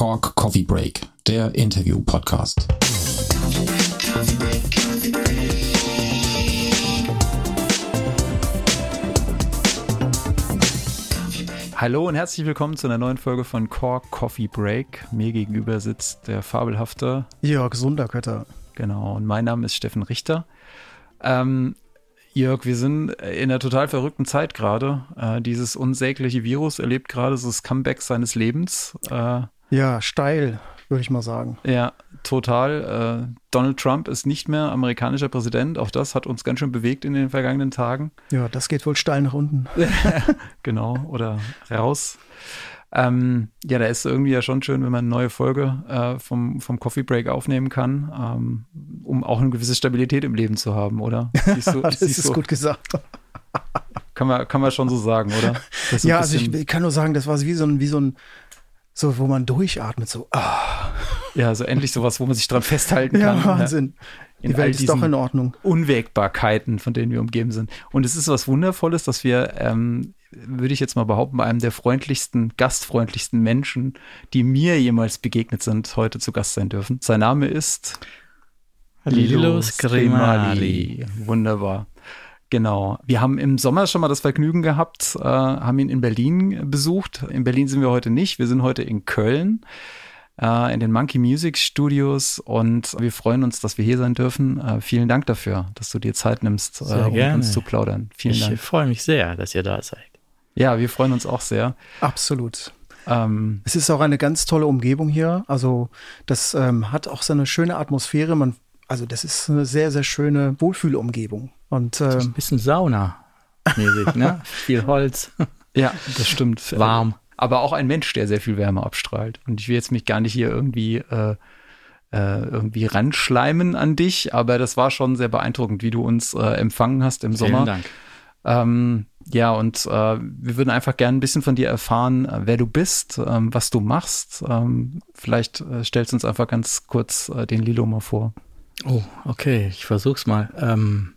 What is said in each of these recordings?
Cork Coffee Break, der Interview-Podcast. Hallo und herzlich willkommen zu einer neuen Folge von Cork Coffee Break. Mir gegenüber sitzt der fabelhafte Jörg Sunderkötter. Genau, und mein Name ist Steffen Richter. Ähm, Jörg, wir sind in einer total verrückten Zeit gerade. Äh, dieses unsägliche Virus erlebt gerade so das Comeback seines Lebens. Äh, ja, steil, würde ich mal sagen. Ja, total. Äh, Donald Trump ist nicht mehr amerikanischer Präsident. Auch das hat uns ganz schön bewegt in den vergangenen Tagen. Ja, das geht wohl steil nach unten. genau, oder raus. Ähm, ja, da ist irgendwie ja schon schön, wenn man eine neue Folge äh, vom, vom Coffee Break aufnehmen kann, ähm, um auch eine gewisse Stabilität im Leben zu haben, oder? Du, das ist so, gut gesagt. Kann man, kann man schon so sagen, oder? Ja, also ich kann nur sagen, das war wie so ein, wie so ein, so, wo man durchatmet, so, ah. Ja, so endlich sowas, wo man sich dran festhalten kann. Ja, Wahnsinn. Ja in Die Welt ist doch in Ordnung. Unwägbarkeiten, von denen wir umgeben sind. Und es ist was Wundervolles, dass wir, ähm, würde ich jetzt mal behaupten, bei einem der freundlichsten, gastfreundlichsten Menschen, die mir jemals begegnet sind, heute zu Gast sein dürfen. Sein Name ist Lilo Scrimali. Wunderbar. Genau. Wir haben im Sommer schon mal das Vergnügen gehabt, äh, haben ihn in Berlin besucht. In Berlin sind wir heute nicht. Wir sind heute in Köln äh, in den Monkey Music Studios und wir freuen uns, dass wir hier sein dürfen. Äh, vielen Dank dafür, dass du dir Zeit nimmst, äh, um gerne. uns zu plaudern. Vielen ich Dank. Ich freue mich sehr, dass ihr da seid. Ja, wir freuen uns auch sehr. Absolut. Ähm, es ist auch eine ganz tolle Umgebung hier. Also das ähm, hat auch so eine schöne Atmosphäre. Man, also das ist eine sehr, sehr schöne Wohlfühlumgebung. Und ähm, ein bisschen Sauna mäßig, ne? Viel Holz. Ja, das stimmt. Warm aber auch ein Mensch, der sehr viel Wärme abstrahlt. Und ich will jetzt mich gar nicht hier irgendwie äh, äh, irgendwie ranschleimen an dich, aber das war schon sehr beeindruckend, wie du uns äh, empfangen hast im Sommer. Vielen Dank. Ähm, ja, und äh, wir würden einfach gerne ein bisschen von dir erfahren, äh, wer du bist, ähm, was du machst. Ähm, vielleicht äh, stellst du uns einfach ganz kurz äh, den Lilo mal vor. Oh, okay, ich versuch's mal. Ähm,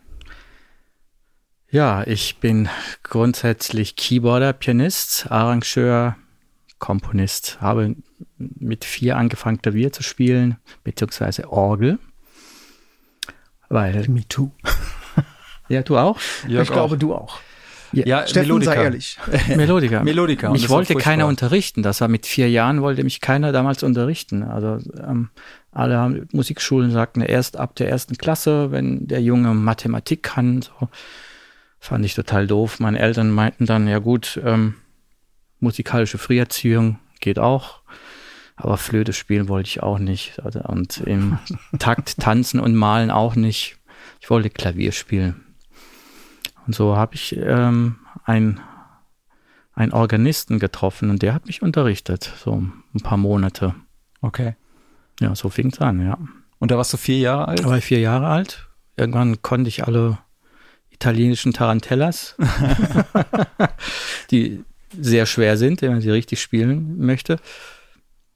ja, ich bin grundsätzlich Keyboarder, Pianist, Arrangeur, Komponist. Habe mit vier angefangen, Klavier zu spielen, beziehungsweise Orgel. Weil. Me too. ja, du auch? Ja, ich glaube, du auch. Ja, ja Steffen, Melodica. sei ehrlich. Melodica. Melodica. Mich wollte keiner unterrichten. Das war mit vier Jahren, wollte mich keiner damals unterrichten. Also ähm, alle haben, Musikschulen sagten erst ab der ersten Klasse, wenn der Junge Mathematik kann. So. Fand ich total doof. Meine Eltern meinten dann, ja gut, ähm, musikalische Früherziehung geht auch, aber Flöte spielen wollte ich auch nicht. Also, und im Takt tanzen und malen auch nicht. Ich wollte Klavier spielen. Und so habe ich ähm, ein einen Organisten getroffen und der hat mich unterrichtet, so ein paar Monate. Okay. Ja, so fing es an, ja. Und da warst du vier Jahre alt? Da war ich vier Jahre alt. Irgendwann konnte ich alle italienischen Tarantellas, die sehr schwer sind, wenn man sie richtig spielen möchte.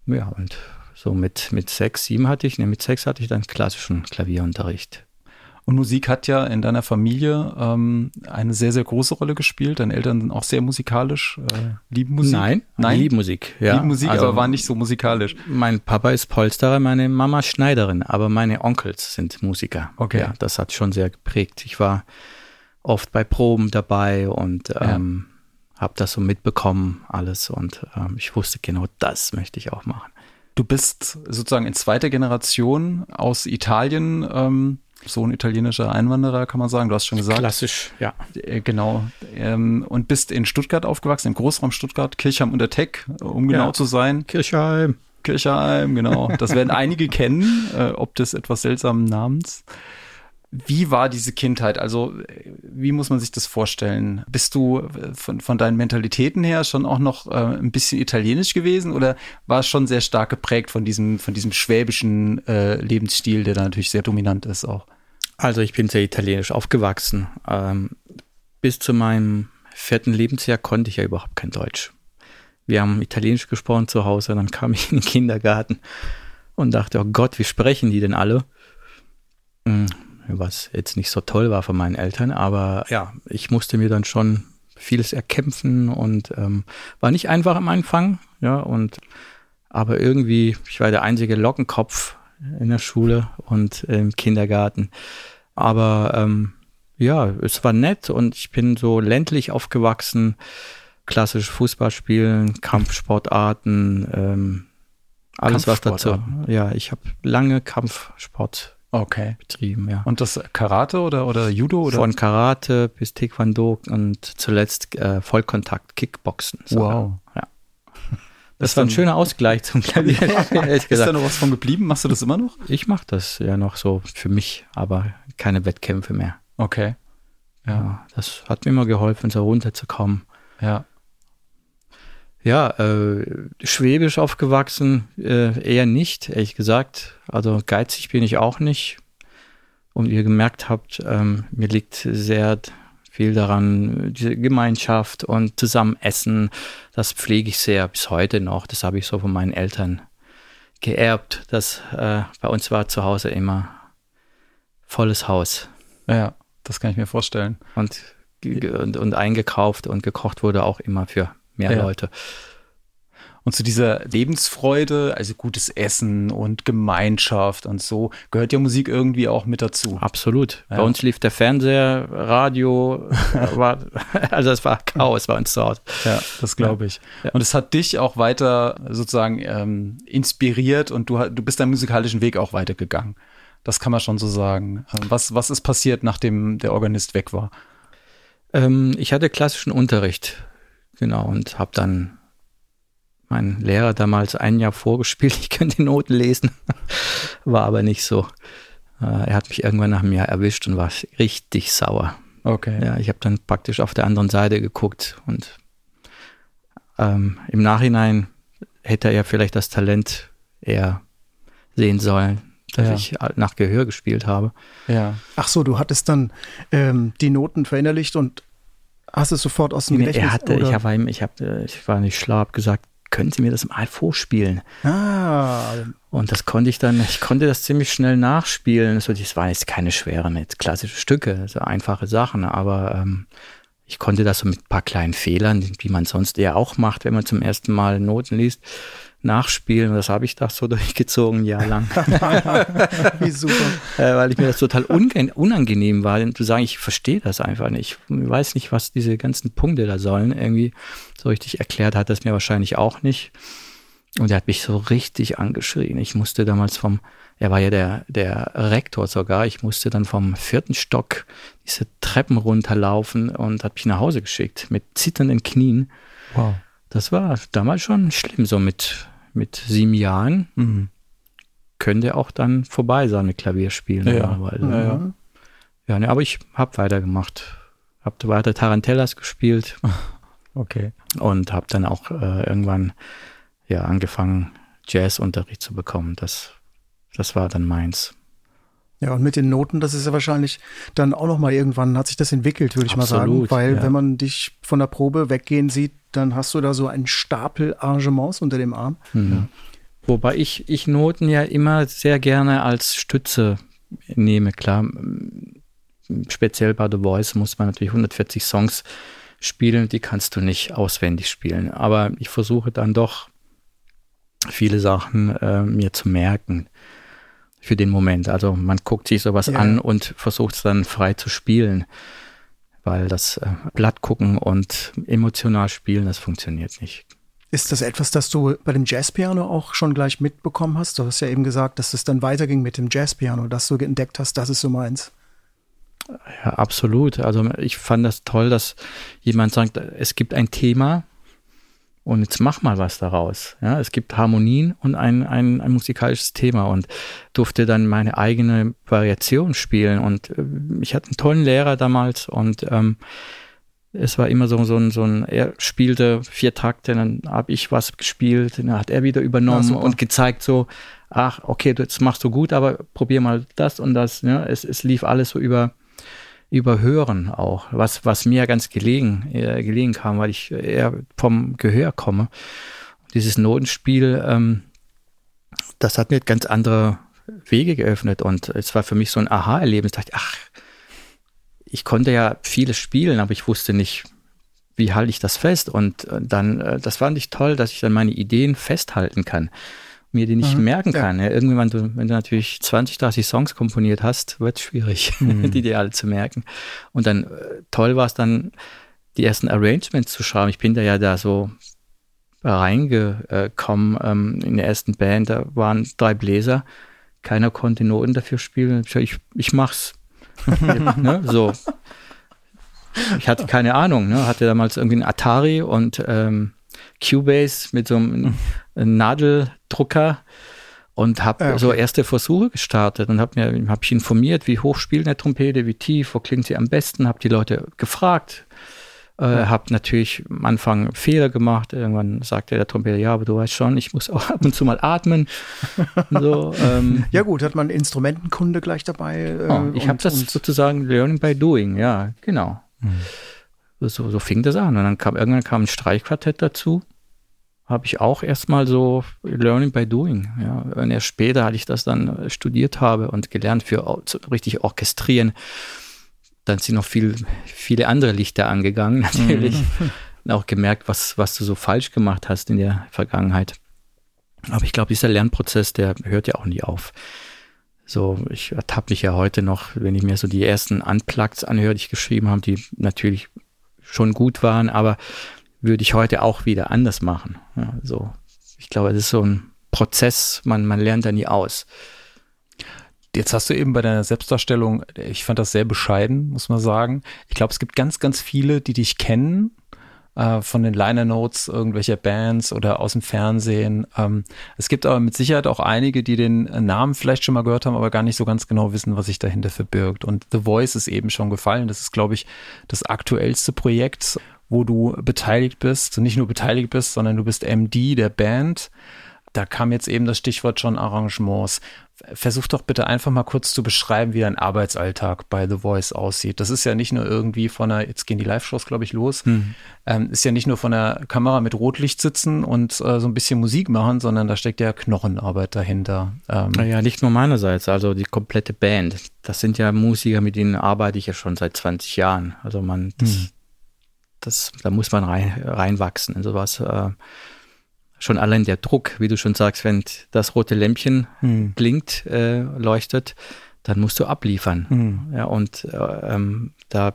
Ja, und so mit, mit sechs, sieben hatte ich, ne, mit sechs hatte ich dann klassischen Klavierunterricht. Und Musik hat ja in deiner Familie ähm, eine sehr, sehr große Rolle gespielt. Deine Eltern sind auch sehr musikalisch, äh, lieben Musik. Nein, Nein? lieben Musik, ja. Lieben Musik, also, aber waren nicht so musikalisch. Mein Papa ist Polsterer, meine Mama Schneiderin, aber meine Onkels sind Musiker. Okay. Ja, das hat schon sehr geprägt. Ich war oft bei Proben dabei und ähm, ja. habe das so mitbekommen, alles. Und ähm, ich wusste genau, das möchte ich auch machen. Du bist sozusagen in zweiter Generation aus Italien, ähm, so ein italienischer Einwanderer, kann man sagen. Du hast schon gesagt. Klassisch, ja. Äh, genau. Ähm, und bist in Stuttgart aufgewachsen, im Großraum Stuttgart, Kirchheim unter Teck, um genau ja. zu sein. Kirchheim. Kirchheim, genau. Das werden einige kennen, äh, ob des etwas seltsamen Namens. Wie war diese Kindheit? Also, wie muss man sich das vorstellen? Bist du äh, von, von deinen Mentalitäten her schon auch noch äh, ein bisschen italienisch gewesen oder war es schon sehr stark geprägt von diesem, von diesem schwäbischen äh, Lebensstil, der da natürlich sehr dominant ist auch? Also, ich bin sehr italienisch aufgewachsen. Ähm, bis zu meinem vierten Lebensjahr konnte ich ja überhaupt kein Deutsch. Wir haben Italienisch gesprochen zu Hause, dann kam ich in den Kindergarten und dachte, oh Gott, wie sprechen die denn alle? Hm, was jetzt nicht so toll war von meinen Eltern, aber ja, ich musste mir dann schon vieles erkämpfen und ähm, war nicht einfach am Anfang, ja, und Aber irgendwie, ich war der einzige Lockenkopf in der Schule und im Kindergarten. Aber ähm, ja, es war nett und ich bin so ländlich aufgewachsen, klassisch Fußball spielen, Kampfsportarten, ähm, alles was dazu. Ja, ich habe lange Kampfsport okay. betrieben, ja. Und das Karate oder, oder Judo? Oder? Von Karate bis Taekwondo und zuletzt äh, Vollkontakt, Kickboxen. Wow. Ja. Das, das war ein schöner Ausgleich zum Klavier. Ist da noch was von geblieben? Machst du das immer noch? Ich mache das ja noch so für mich, aber keine Wettkämpfe mehr. Okay. Ja. ja das hat mir immer geholfen, so runterzukommen. Ja. Ja, äh, schwäbisch aufgewachsen, äh, eher nicht, ehrlich gesagt. Also geizig bin ich auch nicht. Und ihr gemerkt habt, ähm, mir liegt sehr viel daran, diese Gemeinschaft und zusammen essen, das pflege ich sehr bis heute noch. Das habe ich so von meinen Eltern geerbt. Das äh, bei uns war zu Hause immer volles Haus. Ja, das kann ich mir vorstellen. Und, und, und eingekauft und gekocht wurde auch immer für mehr ja. Leute. Und zu dieser Lebensfreude, also gutes Essen und Gemeinschaft und so, gehört ja Musik irgendwie auch mit dazu. Absolut. Ja. Bei uns lief der Fernseher, Radio, war, also es war Chaos bei uns zu Hause. Ja, das glaube ich. Ja. Und es hat dich auch weiter sozusagen ähm, inspiriert und du, du bist deinen musikalischen Weg auch weitergegangen. Das kann man schon so sagen. Ähm, was, was ist passiert, nachdem der Organist weg war? Ähm, ich hatte klassischen Unterricht, genau, und habe dann mein Lehrer damals ein Jahr vorgespielt, ich könnte die Noten lesen, war aber nicht so. Äh, er hat mich irgendwann nach einem Jahr erwischt und war richtig sauer. Okay. Ja, ich habe dann praktisch auf der anderen Seite geguckt und ähm, im Nachhinein hätte er vielleicht das Talent eher sehen sollen, dass ja. ich nach Gehör gespielt habe. Ja. Ach so, du hattest dann ähm, die Noten verinnerlicht und hast es sofort aus dem nee, Gedächtnis? Er hatte, oder? ich, war, ich, hab, ich war nicht schlau, habe gesagt, können Sie mir das mal vorspielen? Ah. Und das konnte ich dann, ich konnte das ziemlich schnell nachspielen. So, das waren jetzt keine schweren, jetzt klassische Stücke, so einfache Sachen, aber ähm, ich konnte das so mit ein paar kleinen Fehlern, wie man sonst eher auch macht, wenn man zum ersten Mal Noten liest, nachspielen. Das habe ich da so durchgezogen, jahrelang. Wie super. äh, weil ich mir das total unangenehm war, zu sagen, ich verstehe das einfach nicht. Ich weiß nicht, was diese ganzen Punkte da sollen. Irgendwie so richtig erklärt hat das mir wahrscheinlich auch nicht. Und er hat mich so richtig angeschrien. Ich musste damals vom, er war ja der, der Rektor sogar, ich musste dann vom vierten Stock diese Treppen runterlaufen und hat mich nach Hause geschickt mit zitternden Knien. Wow. Das war damals schon schlimm, so mit, mit sieben Jahren. Mhm. Könnte auch dann vorbei sein mit Klavierspielen. Ja, ja, ja. ja ne, aber ich habe weitergemacht. Habe weiter Tarantellas gespielt. Okay. Und habe dann auch äh, irgendwann ja angefangen, Jazzunterricht zu bekommen. Das, das war dann meins. Ja, und mit den Noten, das ist ja wahrscheinlich dann auch noch mal irgendwann hat sich das entwickelt, würde ich Absolut, mal sagen, weil ja. wenn man dich von der Probe weggehen sieht, dann hast du da so einen Stapel Arrangements unter dem Arm. Mhm. Wobei ich, ich Noten ja immer sehr gerne als Stütze nehme, klar. Speziell bei The Voice muss man natürlich 140 Songs spielen, die kannst du nicht auswendig spielen. Aber ich versuche dann doch viele Sachen äh, mir zu merken für den Moment. Also man guckt sich sowas ja. an und versucht es dann frei zu spielen weil das äh, Blatt gucken und emotional spielen, das funktioniert nicht. Ist das etwas, das du bei dem Jazzpiano auch schon gleich mitbekommen hast? Du hast ja eben gesagt, dass es dann weiterging mit dem Jazzpiano, dass du entdeckt hast, das ist so meins. Ja, absolut. Also ich fand das toll, dass jemand sagt, es gibt ein Thema, und jetzt mach mal was daraus. Ja, es gibt Harmonien und ein, ein, ein musikalisches Thema und durfte dann meine eigene Variation spielen. Und äh, ich hatte einen tollen Lehrer damals und ähm, es war immer so, so, ein, so ein, er spielte vier Takte, dann habe ich was gespielt, dann hat er wieder übernommen ja, und gezeigt so, ach, okay, das machst du gut, aber probier mal das und das. Ja, es, es lief alles so über überhören auch, was, was mir ganz gelegen, äh, gelegen kam, weil ich eher vom Gehör komme. Dieses Notenspiel, ähm, das hat mir ganz andere Wege geöffnet und es war für mich so ein Aha-Erlebnis. Ich dachte, ach, ich konnte ja vieles spielen, aber ich wusste nicht, wie halte ich das fest? Und äh, dann, äh, das fand ich toll, dass ich dann meine Ideen festhalten kann mir die nicht mhm, merken kann. Ja. Ja, irgendwann, du, wenn du natürlich 20, 30 Songs komponiert hast, wird es schwierig, mhm. die dir alle zu merken. Und dann äh, toll war es dann, die ersten Arrangements zu schreiben. Ich bin da ja da so reingekommen ähm, in der ersten Band. Da waren drei Bläser, keiner konnte Noten dafür spielen. Ich, ich mach's. ne? So. Ich hatte keine Ahnung, ne? hatte damals irgendwie einen Atari und ähm, Cubase mit so einem Nadeldrucker und habe ja, okay. so erste Versuche gestartet und habe mir hab ich informiert, wie hoch spielt eine Trompete, wie tief, wo klingt sie am besten, habe die Leute gefragt, äh, ja. habe natürlich am Anfang Fehler gemacht. Irgendwann sagte der Trompeter, ja, aber du weißt schon, ich muss auch ab und zu mal atmen. so, ähm, ja gut, hat man Instrumentenkunde gleich dabei. Äh, oh, ich habe das sozusagen Learning by Doing, ja, genau. Mhm. So, so fing das an. Und dann kam irgendwann kam ein Streichquartett dazu. Habe ich auch erstmal so Learning by Doing. Ja. Und erst später, als ich das dann studiert habe und gelernt für richtig orchestrieren, dann sind noch viel, viele andere Lichter angegangen, natürlich. Mhm. Und auch gemerkt, was, was du so falsch gemacht hast in der Vergangenheit. Aber ich glaube, dieser Lernprozess, der hört ja auch nie auf. So, ich ertappe mich ja heute noch, wenn ich mir so die ersten Unplugs anhöre, die ich geschrieben habe, die natürlich schon gut waren, aber würde ich heute auch wieder anders machen. Ja, so, ich glaube, es ist so ein Prozess, man, man lernt da nie aus. Jetzt hast du eben bei deiner Selbstdarstellung, ich fand das sehr bescheiden, muss man sagen. Ich glaube, es gibt ganz, ganz viele, die dich kennen äh, von den Liner Notes irgendwelcher Bands oder aus dem Fernsehen. Ähm, es gibt aber mit Sicherheit auch einige, die den Namen vielleicht schon mal gehört haben, aber gar nicht so ganz genau wissen, was sich dahinter verbirgt. Und The Voice ist eben schon gefallen. Das ist, glaube ich, das aktuellste Projekt, wo du beteiligt bist. Nicht nur beteiligt bist, sondern du bist MD der Band. Da kam jetzt eben das Stichwort schon Arrangements. Versuch doch bitte einfach mal kurz zu beschreiben, wie dein Arbeitsalltag bei The Voice aussieht. Das ist ja nicht nur irgendwie von der, jetzt gehen die Live-Shows, glaube ich, los, hm. ähm, ist ja nicht nur von der Kamera mit Rotlicht sitzen und äh, so ein bisschen Musik machen, sondern da steckt ja Knochenarbeit dahinter. Ähm. Naja, nicht nur meinerseits, also die komplette Band. Das sind ja Musiker, mit denen arbeite ich ja schon seit 20 Jahren. Also man, das, hm. das da muss man rein, reinwachsen in sowas. Äh, schon allein der Druck, wie du schon sagst, wenn das rote Lämpchen hm. blinkt, äh, leuchtet, dann musst du abliefern. Hm. Ja, und äh, ähm, da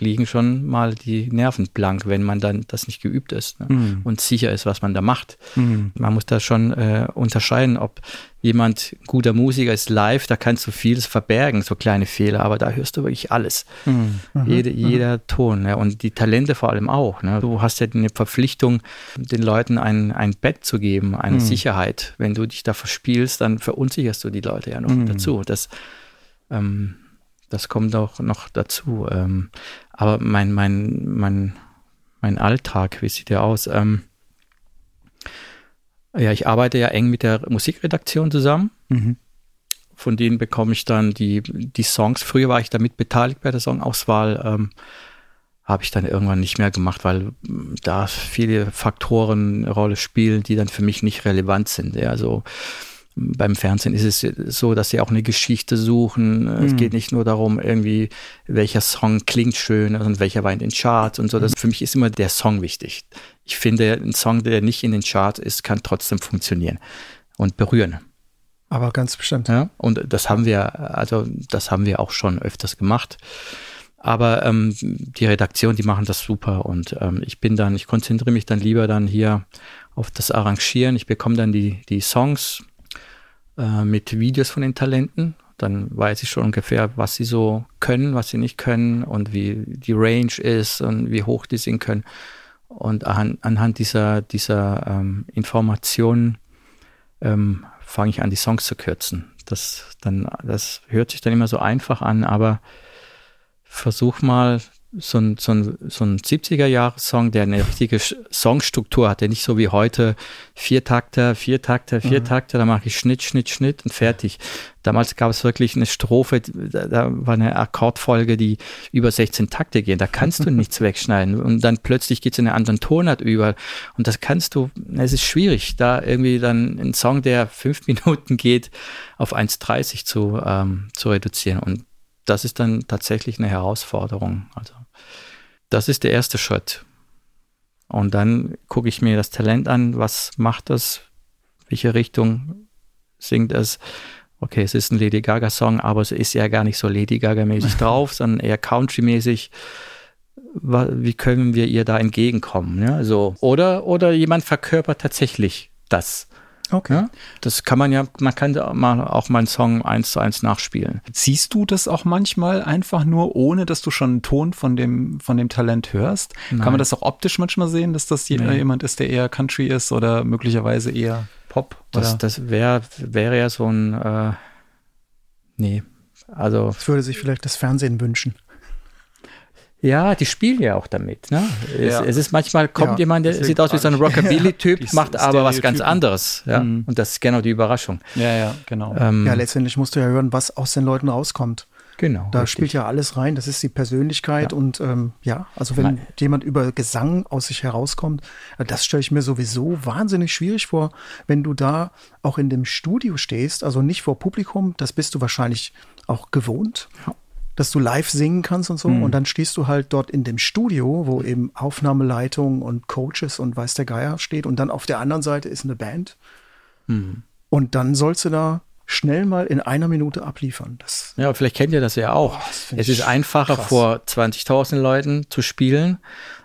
liegen schon mal die Nerven blank, wenn man dann das nicht geübt ist ne? mhm. und sicher ist, was man da macht. Mhm. Man muss da schon äh, unterscheiden, ob jemand guter Musiker ist live, da kannst du vieles verbergen, so kleine Fehler, aber da hörst du wirklich alles. Mhm. Jede, mhm. jeder Ton ne? und die Talente vor allem auch. Ne? Du hast ja eine Verpflichtung, den Leuten ein, ein Bett zu geben, eine mhm. Sicherheit. Wenn du dich da verspielst, dann verunsicherst du die Leute ja noch mhm. dazu. Das ähm, das kommt auch noch dazu. Ähm, aber mein, mein, mein, mein Alltag, wie sieht der aus? Ähm, ja, ich arbeite ja eng mit der Musikredaktion zusammen. Mhm. Von denen bekomme ich dann die, die Songs. Früher war ich damit beteiligt bei der Songauswahl. Ähm, habe ich dann irgendwann nicht mehr gemacht, weil da viele Faktoren eine Rolle spielen, die dann für mich nicht relevant sind. Ja, also beim Fernsehen ist es so, dass sie auch eine Geschichte suchen. Mhm. Es geht nicht nur darum, irgendwie, welcher Song klingt schön und welcher war in den Charts und so. Das, für mich ist immer der Song wichtig. Ich finde, ein Song, der nicht in den Charts ist, kann trotzdem funktionieren und berühren. Aber ganz bestimmt. Ja, und das haben wir, also das haben wir auch schon öfters gemacht. Aber ähm, die Redaktion, die machen das super und ähm, ich bin dann, ich konzentriere mich dann lieber dann hier auf das Arrangieren. Ich bekomme dann die, die Songs äh, mit Videos von den Talenten. Dann weiß ich schon ungefähr, was sie so können, was sie nicht können und wie die Range ist und wie hoch die singen können. Und an, anhand dieser, dieser ähm, Informationen ähm, fange ich an, die Songs zu kürzen. Das, dann, das hört sich dann immer so einfach an, aber versuch mal so ein, so ein, so ein 70er-Jahres-Song, der eine richtige Songstruktur hat, der nicht so wie heute vier Takter, vier Takter, vier mhm. Takter, da mache ich Schnitt, Schnitt, Schnitt und fertig. Damals gab es wirklich eine Strophe, da, da war eine Akkordfolge, die über 16 Takte gehen. Da kannst du nichts wegschneiden. Und dann plötzlich geht es in einen anderen Tonart über. Und das kannst du, es ist schwierig, da irgendwie dann einen Song, der fünf Minuten geht, auf 1,30 zu, ähm, zu reduzieren. Und das ist dann tatsächlich eine Herausforderung. Also Das ist der erste Schritt. Und dann gucke ich mir das Talent an, was macht das, welche Richtung singt es. Okay, es ist ein Lady Gaga-Song, aber es ist ja gar nicht so Lady Gaga-mäßig drauf, sondern eher Country-mäßig. Wie können wir ihr da entgegenkommen? Ja, so. Oder, oder jemand verkörpert tatsächlich das. Okay. Ja, das kann man ja, man kann auch mal einen Song eins zu eins nachspielen. Siehst du das auch manchmal einfach nur, ohne dass du schon einen Ton von dem, von dem Talent hörst? Nein. Kann man das auch optisch manchmal sehen, dass das nee. jemand ist, der eher Country ist oder möglicherweise eher Pop? Das, das wär, wäre ja so ein, äh, nee, also. Das würde sich vielleicht das Fernsehen wünschen. Ja, die spielen ja auch damit. Ne? Es, ja. es ist manchmal, kommt ja, jemand, der sieht aus wie so ein Rockabilly-Typ, ja, macht aber was ganz anderes. Ja? Mhm. Und das ist genau die Überraschung. Ja, ja, genau. Ähm, ja, letztendlich musst du ja hören, was aus den Leuten rauskommt. Genau. Da richtig. spielt ja alles rein. Das ist die Persönlichkeit. Und ähm, ja, also wenn Nein. jemand über Gesang aus sich herauskommt, äh, das stelle ich mir sowieso wahnsinnig schwierig vor, wenn du da auch in dem Studio stehst, also nicht vor Publikum, das bist du wahrscheinlich auch gewohnt. Dass du live singen kannst und so. Mhm. Und dann stehst du halt dort in dem Studio, wo eben Aufnahmeleitung und Coaches und weiß der Geier steht. Und dann auf der anderen Seite ist eine Band. Mhm. Und dann sollst du da schnell mal in einer Minute abliefern. Das ja, vielleicht kennt ihr das ja auch. Oh, es ist einfacher, krass. vor 20.000 Leuten zu spielen.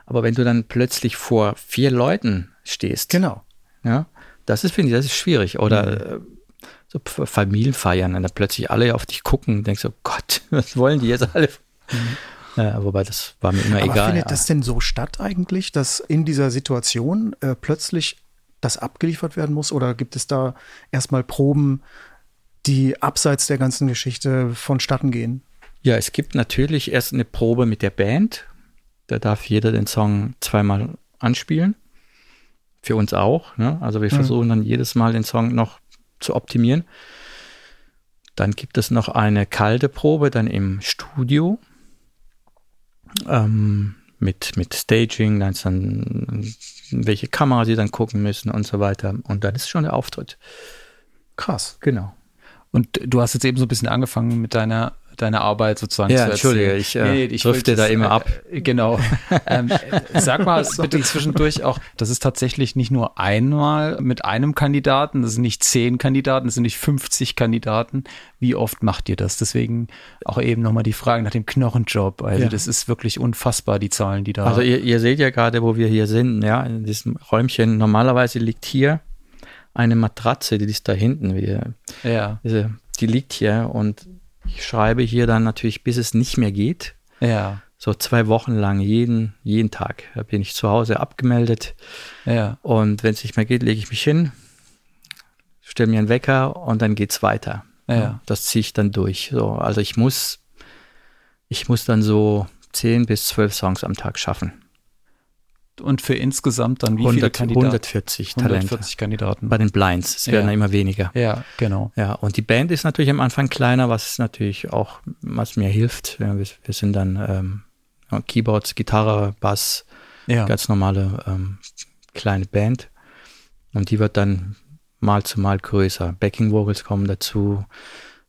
Aber wenn du dann plötzlich vor vier Leuten stehst. Genau. Ja, das ist, finde ich, das ist schwierig. Oder mhm so Familienfeiern und dann plötzlich alle auf dich gucken und denkst so, Gott, was wollen die jetzt alle? Mhm. Ja, wobei das war mir immer Aber egal. Findet ja. das denn so statt eigentlich, dass in dieser Situation äh, plötzlich das abgeliefert werden muss? Oder gibt es da erstmal Proben, die abseits der ganzen Geschichte vonstatten gehen? Ja, es gibt natürlich erst eine Probe mit der Band. Da darf jeder den Song zweimal anspielen. Für uns auch. Ne? Also wir mhm. versuchen dann jedes Mal den Song noch zu optimieren. Dann gibt es noch eine kalte Probe dann im Studio ähm, mit, mit Staging, dann, dann welche Kamera sie dann gucken müssen und so weiter. Und dann ist schon der Auftritt. Krass. Genau. Und du hast jetzt eben so ein bisschen angefangen mit deiner deine Arbeit sozusagen ja, zu Entschuldige, ich, äh, nee, ich drifte da immer ab. Äh, genau. ähm, sag mal bitte zwischendurch auch, das ist tatsächlich nicht nur einmal mit einem Kandidaten, das sind nicht zehn Kandidaten, das sind nicht 50 Kandidaten. Wie oft macht ihr das? Deswegen auch eben nochmal die Frage nach dem Knochenjob. Also ja. das ist wirklich unfassbar, die Zahlen, die da. Also ihr, ihr seht ja gerade, wo wir hier sind, ja, in diesem Räumchen. Normalerweise liegt hier eine Matratze, die ist da hinten. Wir, ja. Diese, die liegt hier und ich schreibe hier dann natürlich, bis es nicht mehr geht. Ja. So zwei Wochen lang, jeden, jeden Tag. Da bin ich zu Hause abgemeldet. Ja. Und wenn es nicht mehr geht, lege ich mich hin, stelle mir einen Wecker und dann geht's weiter. Ja. Das ziehe ich dann durch. So, also ich muss, ich muss dann so zehn bis zwölf Songs am Tag schaffen und für insgesamt dann wie 100, viele Kandidaten? 140 Talente. 140 Kandidaten. Bei den Blinds. Es werden ja. immer weniger. Ja, genau. Ja, und die Band ist natürlich am Anfang kleiner, was natürlich auch, was mir hilft. Ja, wir, wir, sind dann ähm, Keyboards, Gitarre, Bass, ja. ganz normale ähm, kleine Band. Und die wird dann mal zu mal größer. Backing Vocals kommen dazu,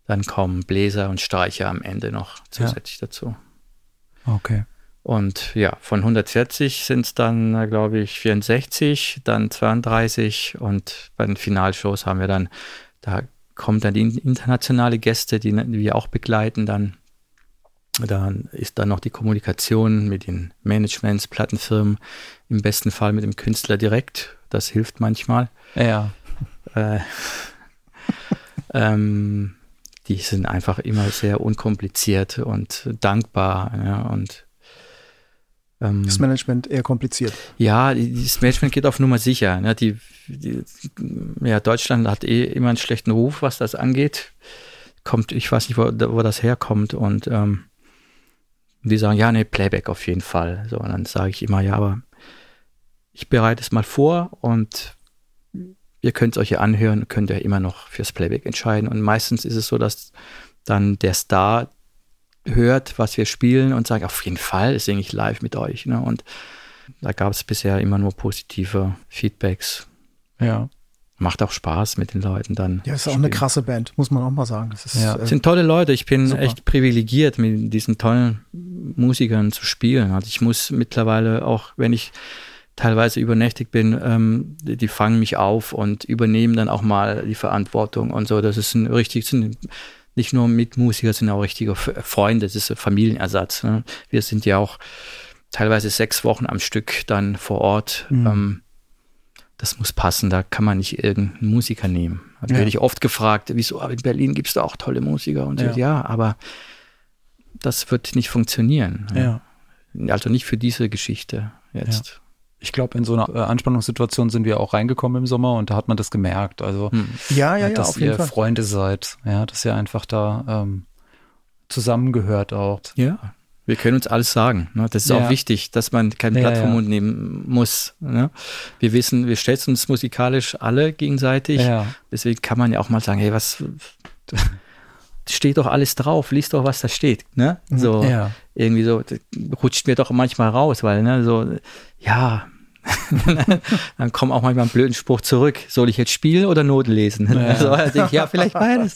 dann kommen Bläser und Streicher am Ende noch zusätzlich dazu. Okay. Und ja, von 140 sind es dann, äh, glaube ich, 64, dann 32 und bei den Finalshows haben wir dann, da kommen dann die internationale Gäste, die wir auch begleiten dann. Dann ist dann noch die Kommunikation mit den Managements, Plattenfirmen, im besten Fall mit dem Künstler direkt. Das hilft manchmal. Ja. Äh, ähm, die sind einfach immer sehr unkompliziert und dankbar. Ja, und das Management eher kompliziert. Ja, das Management geht auf Nummer sicher. Ne? Die, die, ja, Deutschland hat eh immer einen schlechten Ruf, was das angeht. Kommt, ich weiß nicht, wo, wo das herkommt. Und ähm, die sagen, ja, nee, Playback auf jeden Fall. So, und dann sage ich immer, ja, aber ich bereite es mal vor und ihr könnt es euch ja anhören, könnt ihr immer noch fürs Playback entscheiden. Und meistens ist es so, dass dann der Star hört, was wir spielen und sagt, auf jeden Fall singe ich live mit euch. Ne? Und da gab es bisher immer nur positive Feedbacks. Ja. macht auch Spaß mit den Leuten dann. Ja, ist auch eine krasse Band, muss man auch mal sagen. Das ist, ja. äh, sind tolle Leute. Ich bin super. echt privilegiert, mit diesen tollen Musikern zu spielen. Also ich muss mittlerweile auch, wenn ich teilweise übernächtig bin, ähm, die, die, fangen mich auf und übernehmen dann auch mal die Verantwortung und so. Das ist ein richtig, sind nicht nur Mitmusiker, sind auch richtige Freunde. Das ist ein Familienersatz. Ne? Wir sind ja auch teilweise sechs Wochen am Stück dann vor Ort. Mhm. Ähm, das muss passen, da kann man nicht irgendeinen Musiker nehmen. Da ja. werde ich oft gefragt, wieso, aber in Berlin gibt es da auch tolle Musiker und ja. So, ja, aber das wird nicht funktionieren. Ja. Also nicht für diese Geschichte jetzt. Ja. Ich glaube, in so einer äh, Anspannungssituation sind wir auch reingekommen im Sommer und da hat man das gemerkt. Also, hm. ja, ja, ja, dass ihr Freunde seid, ja, dass ihr einfach da ähm, zusammengehört auch. Ja, wir können uns alles sagen. Ne? Das ist ja. auch wichtig, dass man kein Blatt ja, vom Mund nehmen muss. Ne? Wir wissen, wir schätzen uns musikalisch alle gegenseitig. Ja. Deswegen kann man ja auch mal sagen, hey, was steht doch alles drauf, liest doch, was da steht. Ne? Mhm. So irgendwie so, rutscht mir doch manchmal raus, weil, ne, so, ja, dann kommt auch manchmal ein blöden Spruch zurück. Soll ich jetzt spielen oder Noten lesen? Ja, also, also ich, ja vielleicht beides.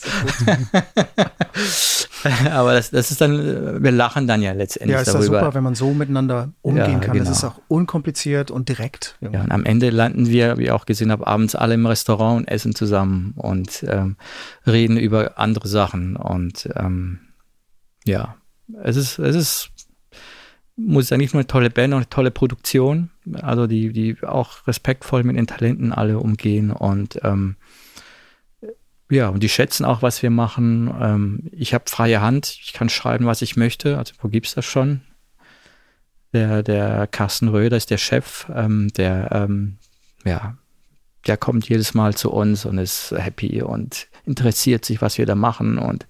Aber das, das ist dann, wir lachen dann ja letztendlich ja, ist darüber. Ja, super, wenn man so miteinander umgehen ja, kann. Genau. Das ist auch unkompliziert und direkt. Ja, und am Ende landen wir, wie ich auch gesehen habe, abends alle im Restaurant und essen zusammen und ähm, reden über andere Sachen. Und ähm, ja, es ist, es ist muss ich sagen, nicht nur eine tolle Band, auch eine tolle Produktion. Also die, die auch respektvoll mit den Talenten alle umgehen und ähm, ja, und die schätzen auch, was wir machen. Ähm, ich habe freie Hand, ich kann schreiben, was ich möchte. Also wo gibt's das schon? Der, der Carsten Röder ist der Chef, ähm, der ähm, ja, der kommt jedes Mal zu uns und ist happy und interessiert sich, was wir da machen und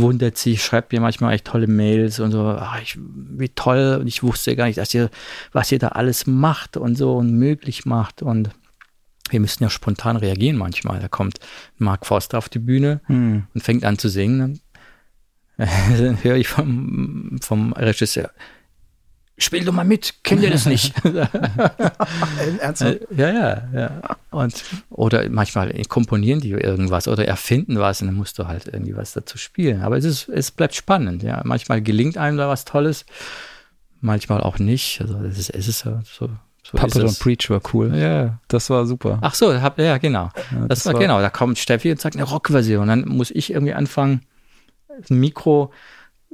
wundert sich, schreibt mir manchmal echt tolle Mails und so, ach, ich, wie toll, und ich wusste gar nicht, dass ihr, was ihr da alles macht und so und möglich macht und wir müssen ja spontan reagieren manchmal. Da kommt Mark Forster auf die Bühne hm. und fängt an zu singen. Dann höre ich vom, vom Regisseur, spiel doch mal mit, kennt ihr das nicht? Ernsthaft? Ja, ja, ja. Und, oder manchmal komponieren die irgendwas oder erfinden was und dann musst du halt irgendwie was dazu spielen. Aber es ist, es bleibt spannend, ja. Manchmal gelingt einem da was Tolles, manchmal auch nicht. Also es ist, es ist so, so Puppet und Preach war cool. Ja, das war super. Ach so, hab, ja, genau. Ja, das, das war, war, genau. Da kommt Steffi und sagt eine Rockversion. Dann muss ich irgendwie anfangen, ein Mikro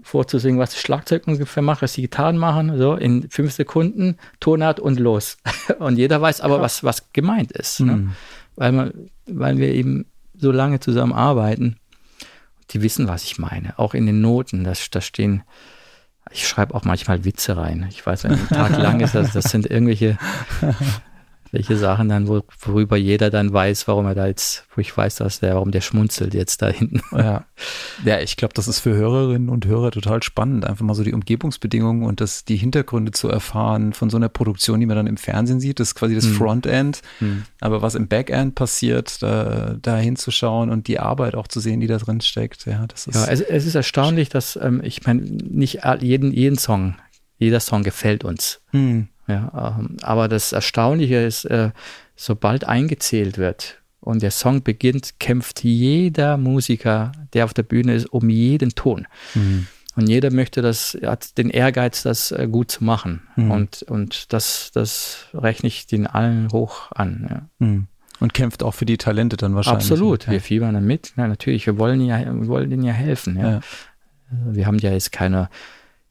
vorzusingen, was das Schlagzeug ungefähr macht, was die Gitarren machen, so in fünf Sekunden, Tonart und los. Und jeder weiß aber, was, was gemeint ist. Ne? Mhm. Weil, man, weil wir eben so lange zusammen arbeiten. Die wissen, was ich meine. Auch in den Noten, da, da stehen, ich schreibe auch manchmal Witze rein. Ich weiß, wenn ein Tag lang ist, das, das sind irgendwelche welche Sachen dann, wo, worüber jeder dann weiß, warum er da jetzt, wo ich weiß, dass der, warum der schmunzelt jetzt da hinten. Ja, ja ich glaube, das ist für Hörerinnen und Hörer total spannend, einfach mal so die Umgebungsbedingungen und das, die Hintergründe zu erfahren von so einer Produktion, die man dann im Fernsehen sieht. Das ist quasi das hm. Frontend. Hm. Aber was im Backend passiert, da, da hinzuschauen und die Arbeit auch zu sehen, die da drin steckt. Ja, das ist. Ja, es, es ist erstaunlich, dass, ähm, ich meine, nicht jeden, jeden Song, jeder Song gefällt uns. Hm. Ja, ähm, aber das Erstaunliche ist, äh, sobald eingezählt wird und der Song beginnt, kämpft jeder Musiker, der auf der Bühne ist, um jeden Ton. Mhm. Und jeder möchte das, hat den Ehrgeiz, das äh, gut zu machen. Mhm. Und, und das, das rechne ich den allen hoch an. Ja. Mhm. Und kämpft auch für die Talente dann wahrscheinlich. Absolut, ja. wir fiebern dann mit. Ja, natürlich, wir wollen ja, wir wollen denen ja helfen. Ja. ja. Also wir haben ja jetzt keine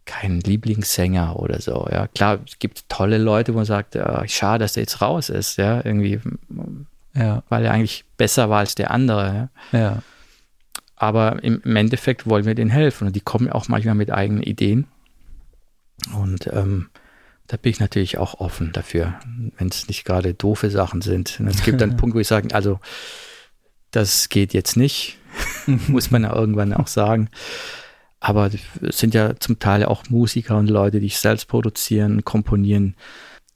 keinen Lieblingssänger oder so. Ja, klar, es gibt tolle Leute, wo man sagt, ja, schade, dass der jetzt raus ist, ja, irgendwie, ja. weil er eigentlich besser war als der andere. Ja. ja. Aber im, im, Endeffekt wollen wir denen helfen und die kommen auch manchmal mit eigenen Ideen. Und ähm, da bin ich natürlich auch offen dafür, wenn es nicht gerade doofe Sachen sind. Und es gibt dann einen Punkt, wo ich sage, also das geht jetzt nicht, muss man ja irgendwann auch sagen. Aber es sind ja zum Teil auch Musiker und Leute, die selbst produzieren, komponieren.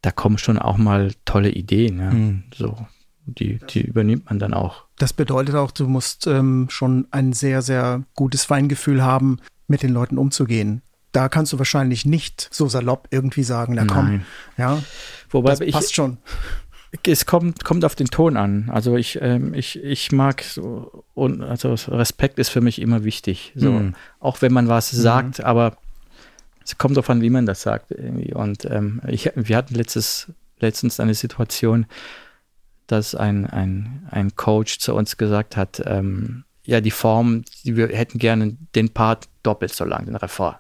Da kommen schon auch mal tolle Ideen. Ja. Mhm. So, die, die übernimmt man dann auch. Das bedeutet auch, du musst ähm, schon ein sehr, sehr gutes Feingefühl haben, mit den Leuten umzugehen. Da kannst du wahrscheinlich nicht so salopp irgendwie sagen, na komm, Nein. ja, Wobei das ich, passt schon. Es kommt, kommt auf den Ton an. Also ich, ähm, ich, ich mag so, und also Respekt ist für mich immer wichtig. So, Mhm. auch wenn man was Mhm. sagt, aber es kommt darauf an, wie man das sagt irgendwie. Und ähm, ich, wir hatten letztes, letztens eine Situation, dass ein, ein, ein Coach zu uns gesagt hat, ähm, ja, die Form, die wir hätten gerne den Part doppelt so lang, den Refrain.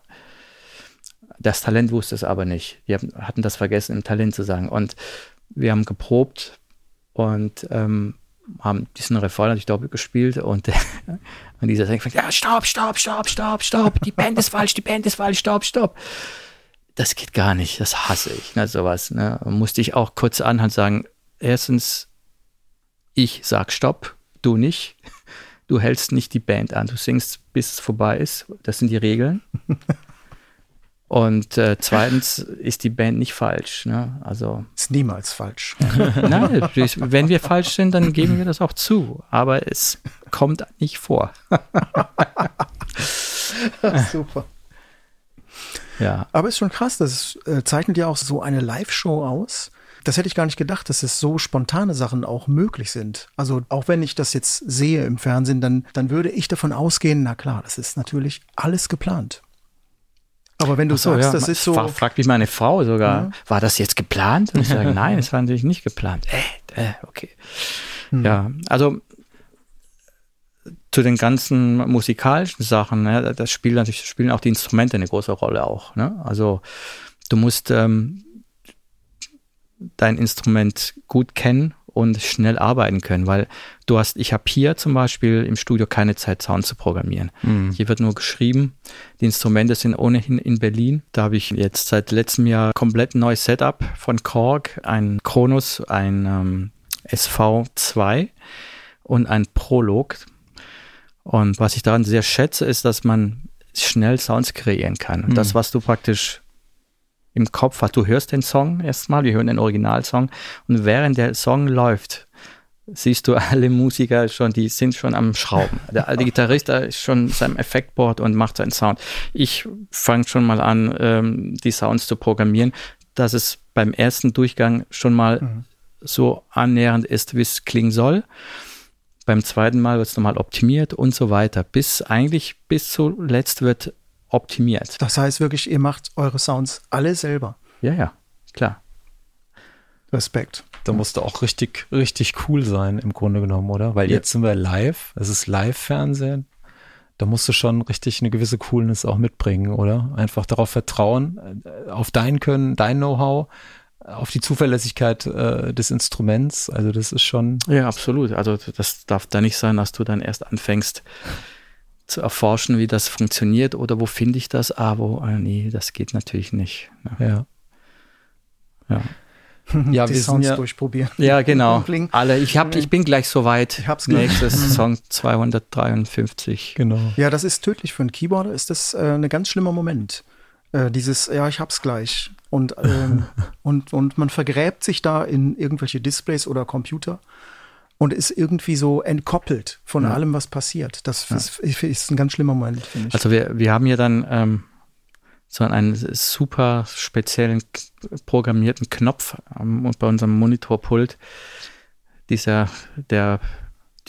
Das Talent wusste es aber nicht. Wir hatten das vergessen, im Talent zu sagen. Und wir haben geprobt und ähm, haben diesen Refrain natürlich doppelt gespielt und, und dieser Sänger fängt, ja, stopp, stopp, stopp, stopp, stopp, die Band ist falsch, die Band ist falsch, stopp, stopp. Das geht gar nicht, das hasse ich, ne, sowas. Ne. Musste ich auch kurz anhand sagen, erstens, ich sag stopp, du nicht. Du hältst nicht die Band an, du singst, bis es vorbei ist. Das sind die Regeln. Und äh, zweitens ist die Band nicht falsch. Ne? Also Ist niemals falsch. Nein, wenn wir falsch sind, dann geben wir das auch zu. Aber es kommt nicht vor. Super. Ja. Aber ist schon krass, das äh, zeichnet ja auch so eine Live-Show aus. Das hätte ich gar nicht gedacht, dass es so spontane Sachen auch möglich sind. Also auch wenn ich das jetzt sehe im Fernsehen, dann, dann würde ich davon ausgehen, na klar, das ist natürlich alles geplant. Aber wenn du So, sagst, ja, das ist so, Fra fragt mich meine Frau sogar, war das jetzt geplant? Und ich sage, nein, es war natürlich nicht geplant. Äh, äh, okay. Ja, also zu den ganzen musikalischen Sachen, ne, das spielen natürlich spielen auch die Instrumente eine große Rolle auch. Ne? Also du musst ähm, dein Instrument gut kennen und schnell arbeiten können, weil du hast, ich habe hier zum Beispiel im Studio keine Zeit, Sound zu programmieren. Hier wird nur geschrieben. Die Instrumente sind ohnehin in Berlin. Da habe ich jetzt seit letztem Jahr komplett ein neues Setup von Korg, ein Kronos, ein ähm, SV2 und ein Prolog. Und was ich daran sehr schätze, ist, dass man schnell Sounds kreieren kann. Und das, was du praktisch im Kopf hast, du hörst den Song erstmal, wir hören den Originalsong und während der Song läuft, siehst du alle Musiker schon, die sind schon am Schrauben. Der alte Gitarrist da ist schon seinem Effektboard und macht seinen Sound. Ich fange schon mal an, ähm, die Sounds zu programmieren, dass es beim ersten Durchgang schon mal so annähernd ist, wie es klingen soll. Beim zweiten Mal wird es nochmal optimiert und so weiter, bis eigentlich bis zuletzt wird optimiert. das heißt wirklich, ihr macht eure Sounds alle selber. Ja, ja, klar. Respekt. Da musst du auch richtig, richtig cool sein, im Grunde genommen, oder? Weil Ja. jetzt sind wir live, es ist Live-Fernsehen. Da musst du schon richtig eine gewisse Coolness auch mitbringen, oder? Einfach darauf vertrauen, äh, auf dein Können, dein Know-how, auf die Zuverlässigkeit äh, des Instruments. Also das ist schon, Ja, absolut. Also das darf da nicht sein, dass du dann erst anfängst zu erforschen, wie das funktioniert oder wo finde ich das? Ah, wo, ah, nee, das geht natürlich nicht. Ja, ja. ja. Ja, die wir sind Sounds ja- durchprobieren. ja genau. Bling. Alle, ich, hab, ich bin gleich soweit. Ich hab's gleich. Nächstes Song 253. Genau. Ja, das ist tödlich für einen Keyboarder, ist das äh, ein ganz schlimmer Moment. Äh, dieses, ja, ich hab's gleich. Und, ähm, und, und man vergräbt sich da in irgendwelche Displays oder Computer und ist irgendwie so entkoppelt von allem, was passiert. Das ist, ist ein ganz schlimmer Moment, finde ich. Also wir, wir haben hier dann ähm, so einen super speziellen programmierten Knopf ähm, bei unserem Monitorpult. Dieser, der,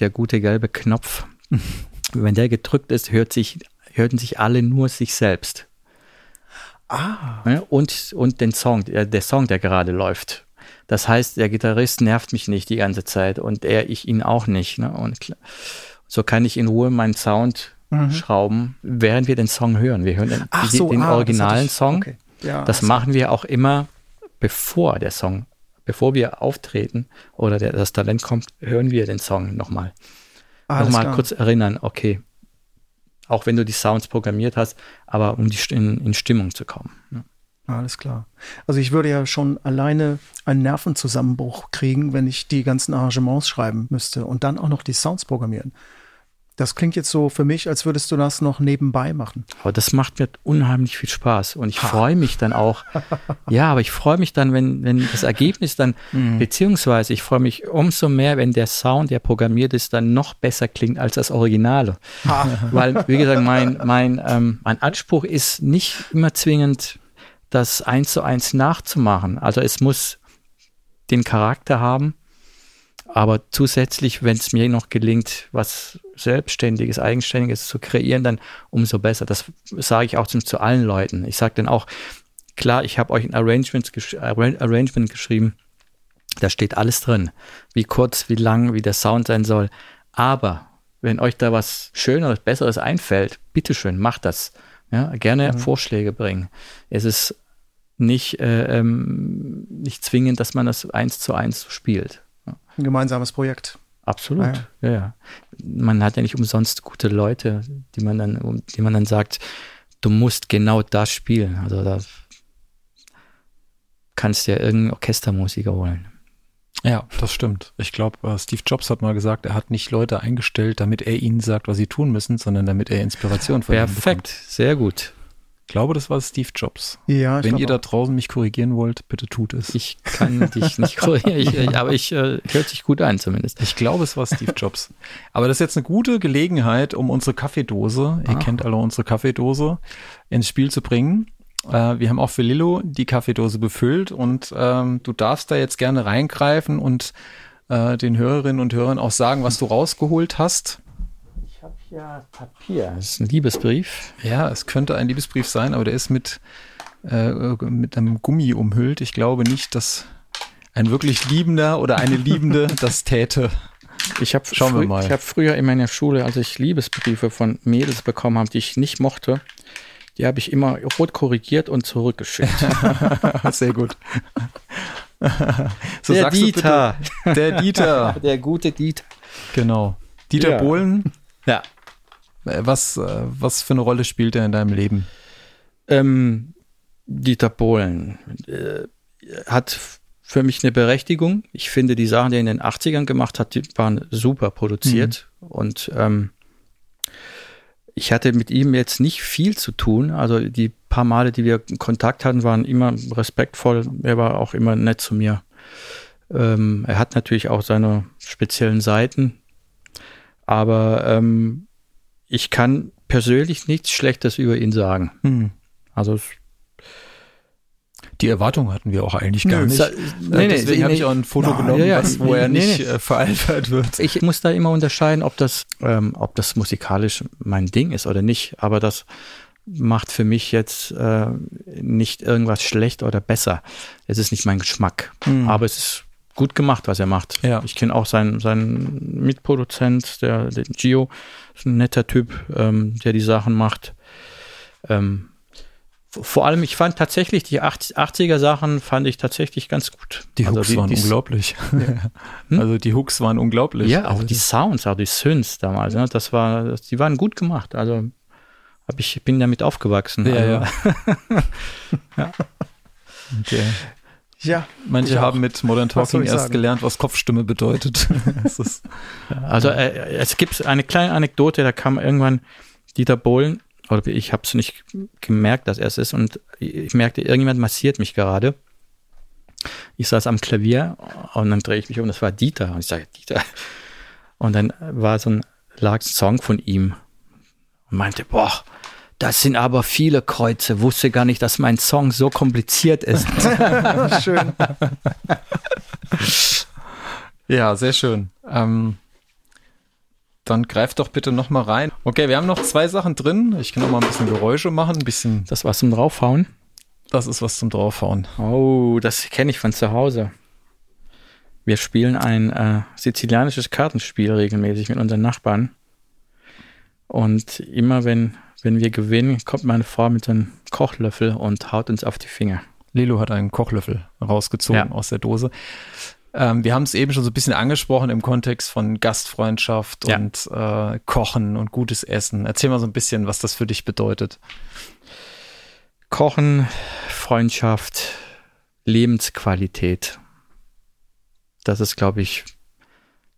der gute gelbe Knopf. Wenn der gedrückt ist, hört sich, hörten sich alle nur sich selbst. ah, Ne? Und, und den Song, der, der Song, der gerade läuft. Das heißt, der Gitarrist nervt mich nicht die ganze Zeit und er, ich ihn auch nicht. Ne? Und so kann ich in Ruhe meinen Sound schrauben, während wir den Song hören. Wir hören den, Mhm. die, so, den ah, originalen ich- Song. Okay. Ja, Das also- machen wir auch immer, bevor der Song, bevor wir auftreten oder der, das Talent kommt, hören wir den Song nochmal. alles Nochmal klar. kurz erinnern, okay. Auch wenn du die Sounds programmiert hast, aber um die, in, in Stimmung zu kommen. ne? Alles klar. Also ich würde ja schon alleine einen Nervenzusammenbruch kriegen, wenn ich die ganzen Arrangements schreiben müsste und dann auch noch die Sounds programmieren. Das klingt jetzt so für mich, als würdest du das noch nebenbei machen. Aber das macht mir unheimlich viel Spaß und ich freue mich dann auch. ja, aber ich freue mich dann, wenn, wenn das Ergebnis dann, beziehungsweise ich freue mich umso mehr, wenn der Sound, der programmiert ist, dann noch besser klingt als das Originale. Weil, wie gesagt, mein, mein, ähm, mein Anspruch ist nicht immer zwingend, das eins zu eins nachzumachen. Also es muss den Charakter haben. Aber zusätzlich, wenn es mir noch gelingt, was Selbstständiges, Eigenständiges zu kreieren, dann umso besser. Das sage ich auch zu, zu allen Leuten. Ich sage dann auch, klar, ich habe euch ein Arrangement, gesch Arrangement geschrieben. Da steht alles drin. Wie kurz, wie lang, wie der Sound sein soll. Aber wenn euch da was Schöneres, Besseres einfällt, bitteschön, macht das. Ja, gerne mhm. Vorschläge bringen. Es ist nicht, äh, ähm, nicht zwingend, dass man das eins zu eins spielt. Ja. Ein gemeinsames Projekt. Absolut. Ah, ja. ja. Ja, Man hat ja nicht umsonst gute Leute, die man dann, die man dann sagt, du musst genau das spielen. Also da kannst du ja irgendeinen Orchestermusiker holen. Ja, das stimmt. Ich glaube, äh, Steve Jobs hat mal gesagt, er hat nicht Leute eingestellt, damit er ihnen sagt, was sie tun müssen, sondern damit er Inspiration von Perfekt, sehr gut. Ich glaube, das war Steve Jobs. Ja, Wenn ihr da draußen mich korrigieren wollt, bitte tut es. Ich kann dich nicht korrigieren, ich, aber ich äh, hört sich gut an zumindest. Ich glaube, es war Steve Jobs. Aber das ist jetzt eine gute Gelegenheit, um unsere Kaffeedose, ah. ihr kennt alle unsere Kaffeedose, ins Spiel zu bringen. Äh, wir haben auch für Lillo die Kaffeedose befüllt und ähm, du darfst da jetzt gerne reingreifen und äh, den Hörerinnen und Hörern auch sagen, was du rausgeholt hast. Ich habe ja Papier. Das ist ein Liebesbrief. Ja, es könnte ein Liebesbrief sein, aber der ist mit, äh, mit einem Gummi umhüllt. Ich glaube nicht, dass ein wirklich Liebender oder eine Liebende das täte. Ich habe hab früher in meiner Schule, als ich Liebesbriefe von Mädels bekommen habe, die ich nicht mochte, die habe ich immer rot korrigiert und zurückgeschickt. Sehr gut. so der Dieter. Bitte, der Dieter. Der gute Dieter. Genau. Dieter ja. Bohlen. Ja. Was, äh, was für eine Rolle spielt er in deinem Leben? Ähm, Dieter Bohlen äh, hat für mich eine Berechtigung. Ich finde, die Sachen, die er in den 80ern gemacht hat, die waren super produziert. Mhm. Und ähm, ich hatte mit ihm jetzt nicht viel zu tun. Also die paar Male, die wir Kontakt hatten, waren immer respektvoll. Er war auch immer nett zu mir. Ähm, er hat natürlich auch seine speziellen Seiten. Aber ähm, ich kann persönlich nichts Schlechtes über ihn sagen. Hm. Also die Erwartung hatten wir auch eigentlich gar nicht. Nee, Deswegen nee, habe ich auch ein Foto genommen, ja, ja, was, wo er nicht äh, veralbert wird. Ich muss da immer unterscheiden, ob das, ähm, ob das musikalisch mein Ding ist oder nicht. Aber das macht für mich jetzt äh, nicht irgendwas schlecht oder besser. Es ist nicht mein Geschmack. Hm. Aber es ist gut gemacht, was er macht. Ja. Ich kenne auch seinen, seinen Mitproduzent, der, der Gio, ist ein netter Typ, ähm, der die Sachen macht. Ähm, vor allem, ich fand tatsächlich die 80er Sachen fand ich tatsächlich ganz gut. Die also Hooks die, waren die, unglaublich. Ja. Hm? Also die Hooks waren unglaublich. Ja, auch also die Sounds, auch die Synths damals, ne? das war, die waren gut gemacht. Also hab ich bin damit aufgewachsen. Ja, also. ja. ja. Okay. Ja, manche haben mit Modern Talking erst sagen? gelernt, was Kopfstimme bedeutet. also äh, es gibt eine kleine Anekdote, da kam irgendwann Dieter Bohlen oder ich habe es nicht gemerkt, dass er es ist und ich merkte, irgendjemand massiert mich gerade. Ich saß am Klavier und dann drehe ich mich um, das war Dieter und ich sage, Dieter. Und dann war so ein, lag ein Song von ihm und meinte, boah, das sind aber viele Kreuze, wusste gar nicht, dass mein Song so kompliziert ist. schön. ja, sehr schön. Ähm, dann greif doch bitte noch mal rein. Okay, wir haben noch zwei Sachen drin. Ich kann noch mal ein bisschen Geräusche machen, ein bisschen. Das was zum draufhauen? Das ist was zum draufhauen. Oh, das kenne ich von zu Hause. Wir spielen ein äh, sizilianisches Kartenspiel regelmäßig mit unseren Nachbarn. Und immer wenn, wenn wir gewinnen, kommt meine Frau mit einem Kochlöffel und haut uns auf die Finger. Lilo hat einen Kochlöffel rausgezogen ja. aus der Dose. Ähm, wir haben es eben schon so ein bisschen angesprochen im Kontext von Gastfreundschaft ja. und äh, Kochen und gutes Essen. Erzähl mal so ein bisschen, was das für dich bedeutet. Kochen, Freundschaft, Lebensqualität. Das ist, glaube ich,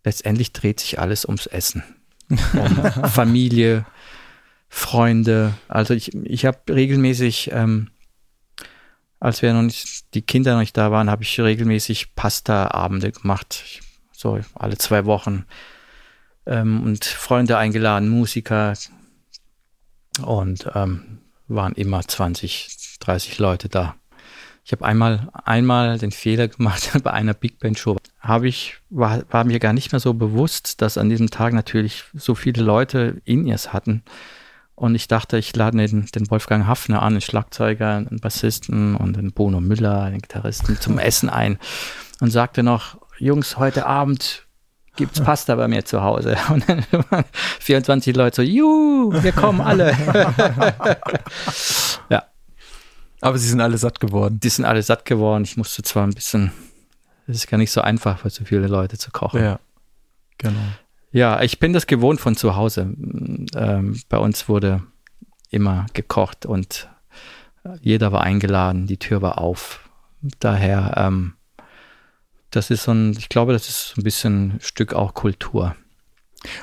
letztendlich dreht sich alles ums Essen. Um Familie, Freunde. Also ich, ich habe regelmäßig ähm, als wir noch nicht, die Kinder noch nicht da waren, habe ich regelmäßig Pasta-Abende gemacht. So alle zwei Wochen. Ähm, und Freunde eingeladen, Musiker. Und ähm, waren immer 20, 30 Leute da. Ich habe einmal, einmal den Fehler gemacht bei einer Big Band Show. Habe ich, war, war mir gar nicht mehr so bewusst, dass an diesem Tag natürlich so viele Leute in ihrs hatten. Und ich dachte, ich lade den, den Wolfgang Hafner an, den Schlagzeuger, einen Bassisten und den Bono Müller, den Gitarristen, zum Essen ein und sagte noch, Jungs, heute Abend gibt's Pasta bei mir zu Hause. Und dann waren 24 Leute so, juhu, wir kommen alle. ja. Aber sie sind alle satt geworden. Die sind alle satt geworden. Ich musste zwar ein bisschen, es ist gar nicht so einfach, für so viele Leute zu kochen. Ja, genau. Ja, ich bin das gewohnt von zu Hause. Ähm, bei uns wurde immer gekocht und jeder war eingeladen, die Tür war auf. Daher, ähm, das ist so ein, ich glaube, das ist ein bisschen ein Stück auch Kultur.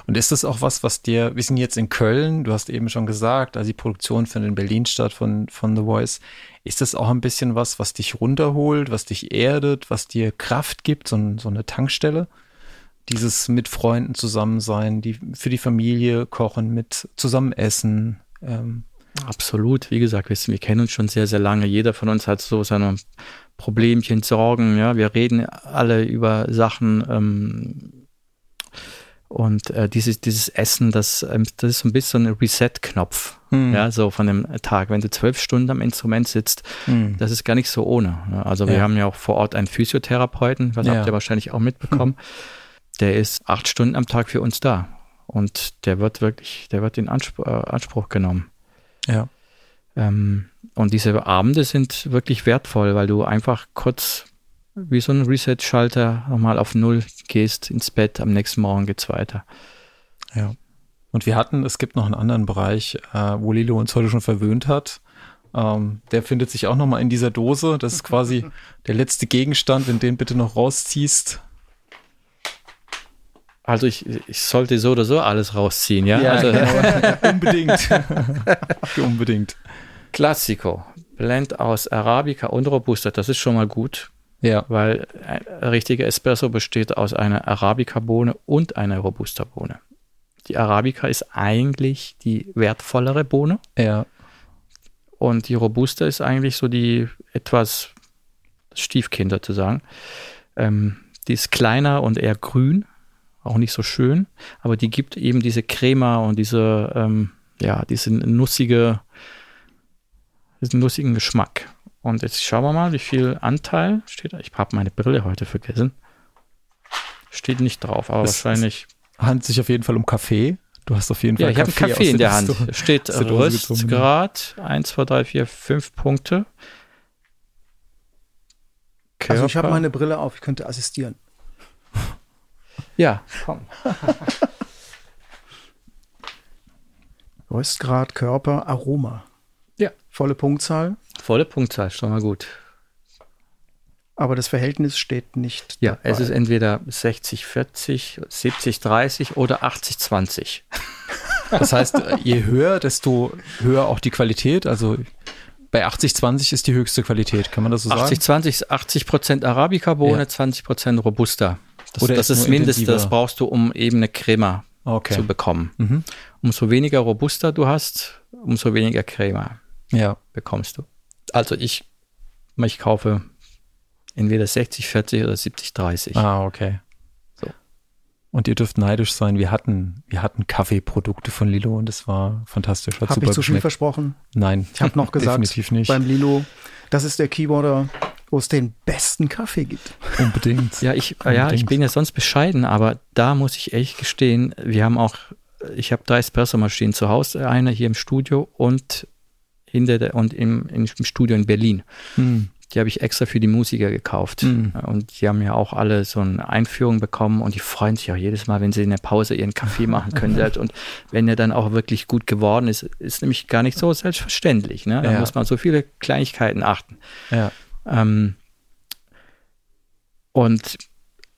Und ist das auch was, was dir, wir sind jetzt in Köln, du hast eben schon gesagt, also die Produktion findet in Berlin statt von, von The Voice. Ist das auch ein bisschen was, was dich runterholt, was dich erdet, was dir Kraft gibt, so, so eine Tankstelle? Dieses mit Freunden zusammen sein, die für die Familie kochen, mit zusammen essen. Ähm. Absolut, wie gesagt, wir, wir kennen uns schon sehr, sehr lange. Jeder von uns hat so seine Problemchen, Sorgen, ja. Wir reden alle über Sachen, ähm, und äh, dieses, dieses Essen, das, ähm, das ist so ein bisschen ein Reset-Knopf, hm. ja, so von dem Tag. Wenn du zwölf Stunden am Instrument sitzt, hm. das ist gar nicht so ohne. Ne? Also wir haben ja auch vor Ort einen Physiotherapeuten, das ja. habt ihr wahrscheinlich auch mitbekommen. Hm. Der ist acht Stunden am Tag für uns da. Und der wird wirklich, der wird in Anspruch, äh, Anspruch genommen. Ja. Ähm, und diese Abende sind wirklich wertvoll, weil du einfach kurz wie so ein Reset-Schalter nochmal auf Null gehst ins Bett, am nächsten Morgen geht's weiter. Ja. Und wir hatten, es gibt noch einen anderen Bereich, äh, wo Lilo uns heute schon verwöhnt hat. Ähm, der findet sich auch nochmal in dieser Dose. Das ist quasi der letzte Gegenstand, wenn den bitte noch rausziehst. Also ich, ich sollte so oder so alles rausziehen, ja? Ja, also, genau. unbedingt. unbedingt. Classico. Blend aus Arabica und Robusta, das ist schon mal gut. Ja. Weil ein richtiger Espresso besteht aus einer Arabica-Bohne und einer Robusta-Bohne. Die Arabica ist eigentlich die wertvollere Bohne. Ja. Und die Robusta ist eigentlich so die etwas Stiefkind sozusagen. Ähm, die ist kleiner und eher grün, auch nicht so schön, aber die gibt eben diese Crema und diese, ähm, ja, diesen nussige, diesen nussigen Geschmack. Und jetzt schauen wir mal, wie viel Anteil steht da. Ich habe meine Brille heute vergessen. Steht nicht drauf, aber es, wahrscheinlich. Es handelt sich auf jeden Fall um Kaffee. Du hast auf jeden Fall ja, ich habe einen Kaffee in der Hand. Du, steht Röstgrad 1, 2, 3, 4, 5 Punkte. Körper. Also ich habe meine Brille auf, ich könnte assistieren. Ja, komm. Röstgrad, Körper, Aroma. Ja. Volle Punktzahl. Volle Punktzahl, schon mal gut. Aber das Verhältnis steht nicht. Ja, dabei. es ist entweder 60, 40, 70, 30 oder 80, 20. Das heißt, je höher, desto höher auch die Qualität. Also bei 80, 20 ist die höchste Qualität, kann man das so 80, sagen? 20 ist 80 Prozent Arabica-Bohne, ja. 20 Prozent Robusta. Das, oder das ist, ist Mindeste, das brauchst du, um eben eine Crema okay. zu bekommen. Mhm. Umso weniger Robusta du hast, umso weniger Crema ja. bekommst du. Also ich, ich kaufe entweder 60, 40 oder 70, 30. Ah, okay. So. Und ihr dürft neidisch sein. Wir hatten, wir hatten Kaffeeprodukte von Lilo und es war fantastisch. Hat Hab ich zu viel versprochen? Nein. Ich habe noch gesagt, definitiv nicht. beim Lilo, das ist der Keyboarder, wo es den besten Kaffee gibt. Unbedingt. ja, ich, Unbedingt. ja, ich bin ja sonst bescheiden, aber da muss ich echt gestehen, wir haben auch, ich habe drei Espresso-Maschinen zu Hause, eine hier im Studio und hinter der, und im, im Studio in Berlin. Hm. Die habe ich extra für die Musiker gekauft. Hm. Und die haben ja auch alle so eine Einführung bekommen und die freuen sich auch jedes Mal, wenn sie in der Pause ihren Kaffee machen können. und wenn er dann auch wirklich gut geworden ist, ist nämlich gar nicht so selbstverständlich. Ne? Da ja. muss man so viele Kleinigkeiten achten. Ja. Ähm, und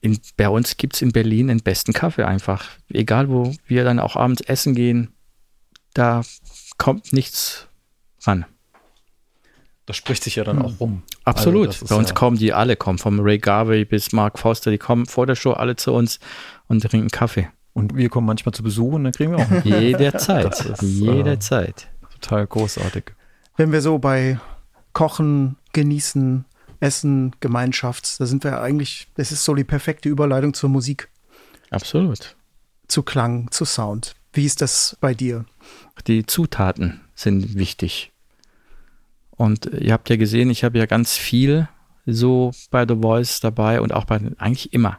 in, bei uns gibt es in Berlin den besten Kaffee einfach. Egal, wo wir dann auch abends essen gehen, da kommt nichts ran. Das spricht sich ja dann auch rum. Absolut. Also Bei uns ja kommen die alle, kommen vom Ray Garvey bis Mark Foster, die kommen vor der Show alle zu uns und trinken Kaffee. Und wir kommen manchmal zu Besuch und dann kriegen wir auch. Jederzeit. Ist, Jederzeit. Äh, total großartig. Wenn wir so bei Kochen, Genießen, Essen, Gemeinschaft. Da sind wir eigentlich, das ist so die perfekte Überleitung zur Musik. Absolut. Zu Klang, zu Sound. Wie ist das bei dir? Die Zutaten sind wichtig. Und ihr habt ja gesehen, ich habe ja ganz viel so bei The Voice dabei und auch bei eigentlich immer,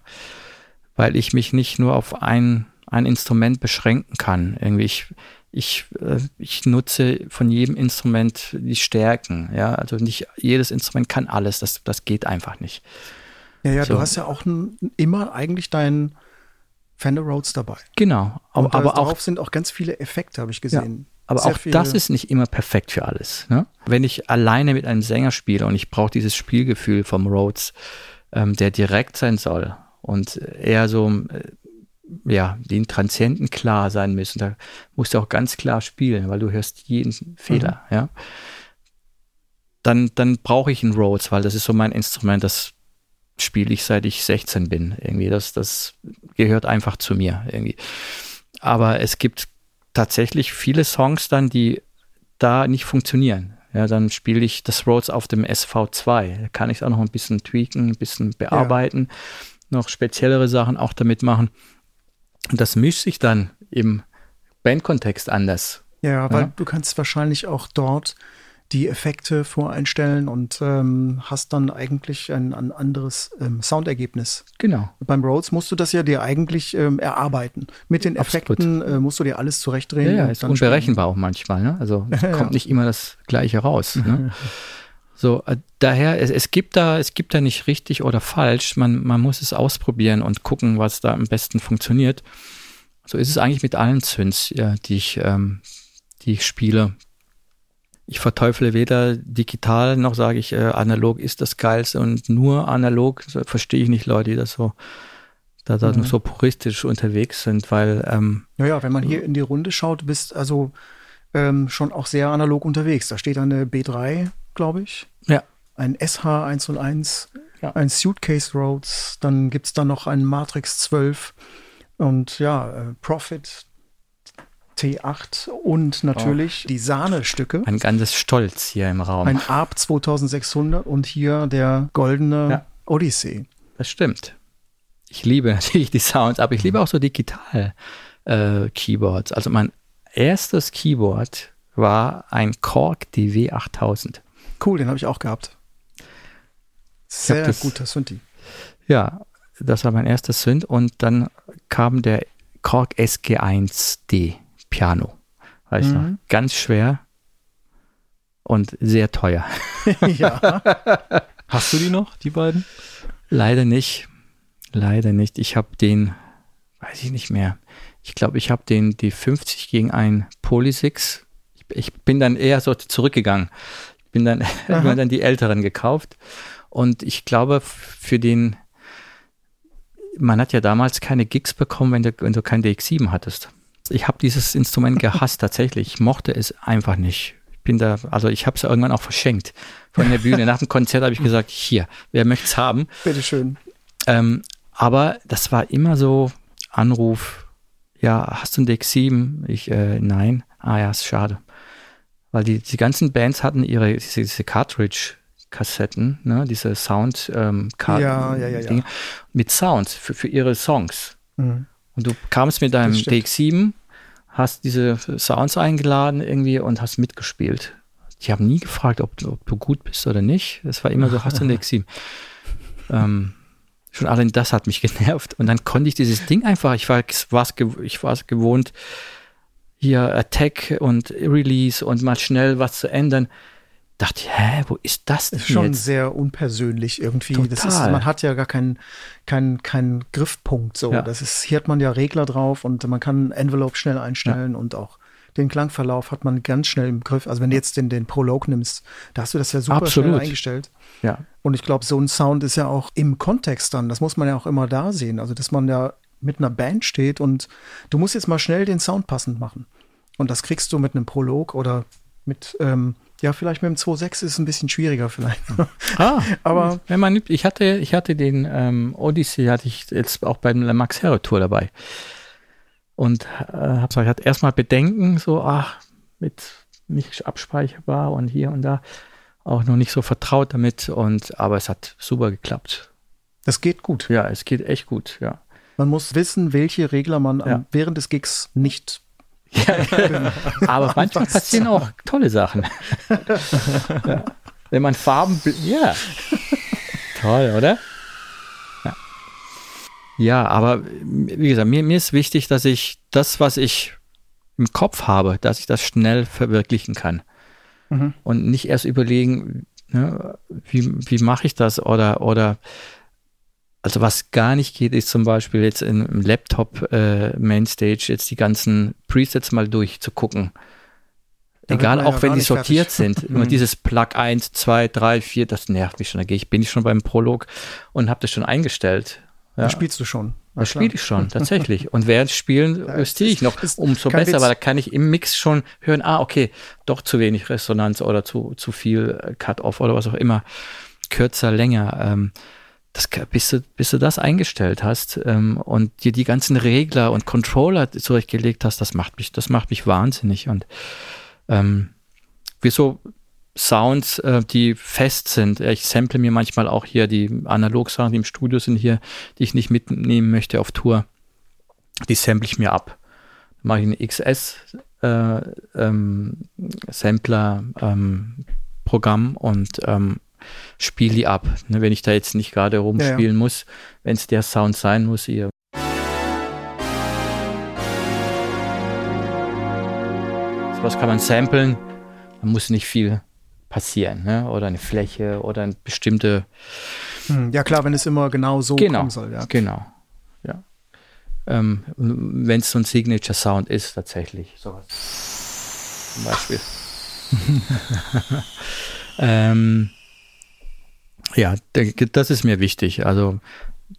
weil ich mich nicht nur auf ein, ein Instrument beschränken kann. Irgendwie ich, ich, äh, ich nutze von jedem Instrument die Stärken. Ja, also nicht jedes Instrument kann alles. Das, das geht einfach nicht. Ja, ja, so. du hast ja auch immer eigentlich deinen Fender Rhodes dabei. Genau. Aber, aber darauf auch, sind auch ganz viele Effekte, habe ich gesehen. Ja, aber Sehr auch das ist nicht immer perfekt für alles. Ne? Wenn ich alleine mit einem Sänger spiele und ich brauche dieses Spielgefühl vom Rhodes, ähm, der direkt sein soll und eher so äh, ja, den Transienten klar sein müssen. Da musst du auch ganz klar spielen, weil du hörst jeden Fehler, mhm. ja. Dann, dann brauche ich einen Rhodes, weil das ist so mein Instrument, das spiele ich seit ich 16 bin. Irgendwie, das, das gehört einfach zu mir irgendwie. Aber es gibt tatsächlich viele Songs dann, die da nicht funktionieren. Ja, dann spiele ich das Rhodes auf dem SV2. Da kann ich es auch noch ein bisschen tweaken, ein bisschen bearbeiten, ja. noch speziellere Sachen auch damit machen. Und das mischt sich dann im Bandkontext anders. Ja, weil ja. du kannst wahrscheinlich auch dort die Effekte voreinstellen und ähm, hast dann eigentlich ein, ein anderes ähm, Soundergebnis. Genau. Beim Rhodes musst du das ja dir eigentlich ähm, erarbeiten. Mit den Effekten äh, musst du dir alles zurechtdrehen. Ja, ja ist unberechenbar auch manchmal. Ne? Also kommt nicht immer das Gleiche raus. Ne? So, äh, daher, es, es, gibt da, es gibt da nicht richtig oder falsch. Man, man muss es ausprobieren und gucken, was da am besten funktioniert. So ist es eigentlich mit allen Züns, ja, die ich, ähm, die ich spiele. Ich verteufle weder digital noch sage ich, äh, analog ist das Geilste und nur analog so, verstehe ich nicht Leute, die das so da, da mhm. so puristisch unterwegs sind, weil ähm, ja, wenn man hier in die Runde schaut, bist also ähm, schon auch sehr analog unterwegs. Da steht eine B3 glaube ich. Ja. Ein SH101, ja. ein Suitcase Rhodes, dann gibt es da noch einen Matrix 12 und ja, äh, Profit T8 und natürlich oh. die Sahnestücke. Ein ganzes Stolz hier im Raum. Ein ARP 2600 und hier der goldene ja. Odyssey. Das stimmt. Ich liebe natürlich die Sounds, aber ich liebe auch so digital äh, Keyboards. Also mein erstes Keyboard war ein Korg DW 8000. Cool, den habe ich auch gehabt. Sehr das, guter Synthi. Ja, das war mein erster Synth und dann kam der Korg SG1D Piano. Weißt mhm. du, ganz schwer und sehr teuer. ja. Hast du die noch, die beiden? Leider nicht. Leider nicht. Ich habe den, weiß ich nicht mehr. Ich glaube, ich habe den die 50 gegen ein Polysix. Ich, ich bin dann eher so zurückgegangen bin dann, mir dann die älteren gekauft. Und ich glaube, für den, man hat ja damals keine Gigs bekommen, wenn du, wenn du kein DX7 hattest. Ich habe dieses Instrument gehasst tatsächlich. Ich mochte es einfach nicht. Ich bin da, also ich habe es irgendwann auch verschenkt von der Bühne. Nach dem Konzert habe ich gesagt, hier, wer möchte es haben? Bitteschön. Ähm, aber das war immer so Anruf, ja, hast du ein DX7? Ich, äh, nein. Ah ja, ist schade. Weil die, die ganzen Bands hatten ihre diese, diese Cartridge-Kassetten, ne, diese Sound-Karten ähm, ja, ja, ja, Dinge, mit Sounds für, für ihre Songs. Mhm. Und du kamst mit deinem DX7, hast diese Sounds eingeladen irgendwie und hast mitgespielt. Die haben nie gefragt, ob, ob du gut bist oder nicht. Es war immer so, hast du ein DX7? ähm, schon allein das hat mich genervt. Und dann konnte ich dieses Ding einfach, ich war es gewohnt, hier Attack und Release und mal schnell was zu ändern. Dachte ich, hä, wo ist das denn? Ist schon jetzt? sehr unpersönlich irgendwie. Total. Das ist, man hat ja gar keinen keinen keinen Griffpunkt so. Ja. Das ist, hier hat man ja Regler drauf und man kann Envelope schnell einstellen ja. und auch den Klangverlauf hat man ganz schnell im Griff. Also wenn du jetzt den, den Prolog nimmst, da hast du das ja super Absolut. schnell eingestellt. Ja. Und ich glaube, so ein Sound ist ja auch im Kontext dann, das muss man ja auch immer da sehen. Also, dass man ja mit einer Band steht und du musst jetzt mal schnell den Sound passend machen. Und das kriegst du mit einem Prolog oder mit, ähm, ja, vielleicht mit dem 2.6 ist es ein bisschen schwieriger vielleicht. Ah, aber wenn man, ich hatte, ich hatte den ähm, Odyssey, hatte ich jetzt auch beim La Max Hero Tour dabei. Und äh, habe so, ich hatte erstmal Bedenken, so, ach, mit nicht abspeicherbar und hier und da. auch noch nicht so vertraut damit und aber es hat super geklappt. Das geht gut. Ja, es geht echt gut, ja. Man muss wissen, welche Regler man Ja. während des Gigs nicht. Aber manchmal passieren auch tolle Sachen. ja. Wenn man Farben, ja. Toll, oder? Ja. ja, aber wie gesagt, mir, mir ist wichtig, dass ich das, was ich im Kopf habe, dass ich das schnell verwirklichen kann. Mhm. Und nicht erst überlegen, ne, wie, wie mache ich das oder, oder also was gar nicht geht, ist zum Beispiel jetzt im Laptop äh, Mainstage jetzt die ganzen Presets mal durchzugucken. Da Egal, auch wenn die sortiert fertig. sind. Immer Mhm. dieses Plug 1, 2, 3, 4, das nervt mich schon. Da gehe ich, bin ich schon beim Prolog und habe das schon eingestellt. Ja. Da spielst du schon. Das spiele ich schon, tatsächlich. Und während Spielen Ja, justiere ich noch ist umso besser, Witz. weil da kann ich im Mix schon hören, ah, okay, doch zu wenig Resonanz oder zu, zu viel äh, Cut-Off oder was auch immer. Kürzer, länger. Ähm, das, bis, du, bis du das eingestellt hast ähm, und dir die ganzen Regler und Controller zurechtgelegt hast, das macht mich, das macht mich wahnsinnig. Und ähm, wieso Sounds, äh, die fest sind. Ich sample mir manchmal auch hier die Analog-Sachen, die im Studio sind hier, die ich nicht mitnehmen möchte auf Tour. Die sample ich mir ab. Dann mache ich ein XS äh, ähm, ähm, und ähm, spiele die ab. Ne, wenn ich da jetzt nicht gerade rumspielen muss, wenn es der Sound sein muss, ihr was kann man samplen? Da muss nicht viel passieren, ne? Oder eine Fläche oder eine bestimmte Hm, Ja klar, wenn es immer genau so Genau. kommen soll. Ja. Genau. Ja. Ähm, Wenn es so ein Signature Sound ist, tatsächlich. Sowas. Zum Beispiel. ähm, ja, das ist mir wichtig. Also,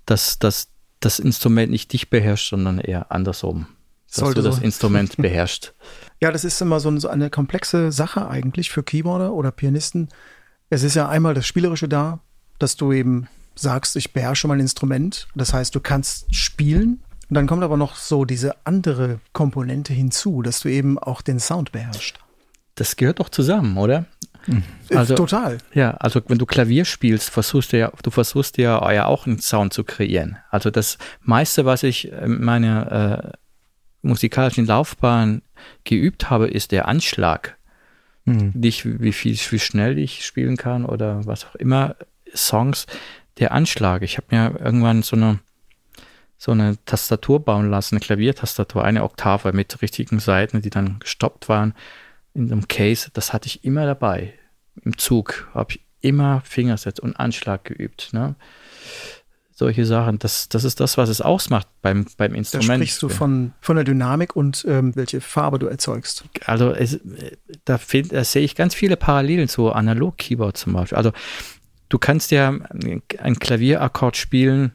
dass, dass das Instrument nicht dich beherrscht, sondern eher andersrum. Dass Sollte du das so. Instrument beherrscht. Ja, das ist immer so eine komplexe Sache eigentlich für Keyboarder oder Pianisten. Es ist ja einmal das Spielerische da, dass du eben sagst, ich beherrsche mein Instrument. Das heißt, du kannst spielen. Und dann kommt aber noch so diese andere Komponente hinzu, dass du eben auch den Sound beherrschst. Das gehört doch zusammen, oder? Äh, Also- Total. Ja, also wenn du Klavier spielst, versuchst du ja, du versuchst ja, ja auch einen Sound zu kreieren. Also das meiste, was ich in meiner äh, musikalischen Laufbahn geübt habe, ist der Anschlag. Hm. Nicht wie viel, wie schnell ich spielen kann oder was auch immer. Songs, der Anschlag. Ich habe mir irgendwann so eine so eine Tastatur bauen lassen, eine Klaviertastatur, eine Oktave mit richtigen Seiten, die dann gestoppt waren in einem Case. Das hatte ich immer dabei. Im Zug habe ich immer Fingerset und Anschlag geübt. Ne? Solche Sachen, das, das ist das, was es ausmacht beim, beim Da Instrument. sprichst du von, von der Dynamik und ähm, welche Farbe du erzeugst. also es, da, find, da sehe ich ganz viele Parallelen zu Analog-Keyboard zum Beispiel. Also du kannst ja ein Klavierakkord spielen,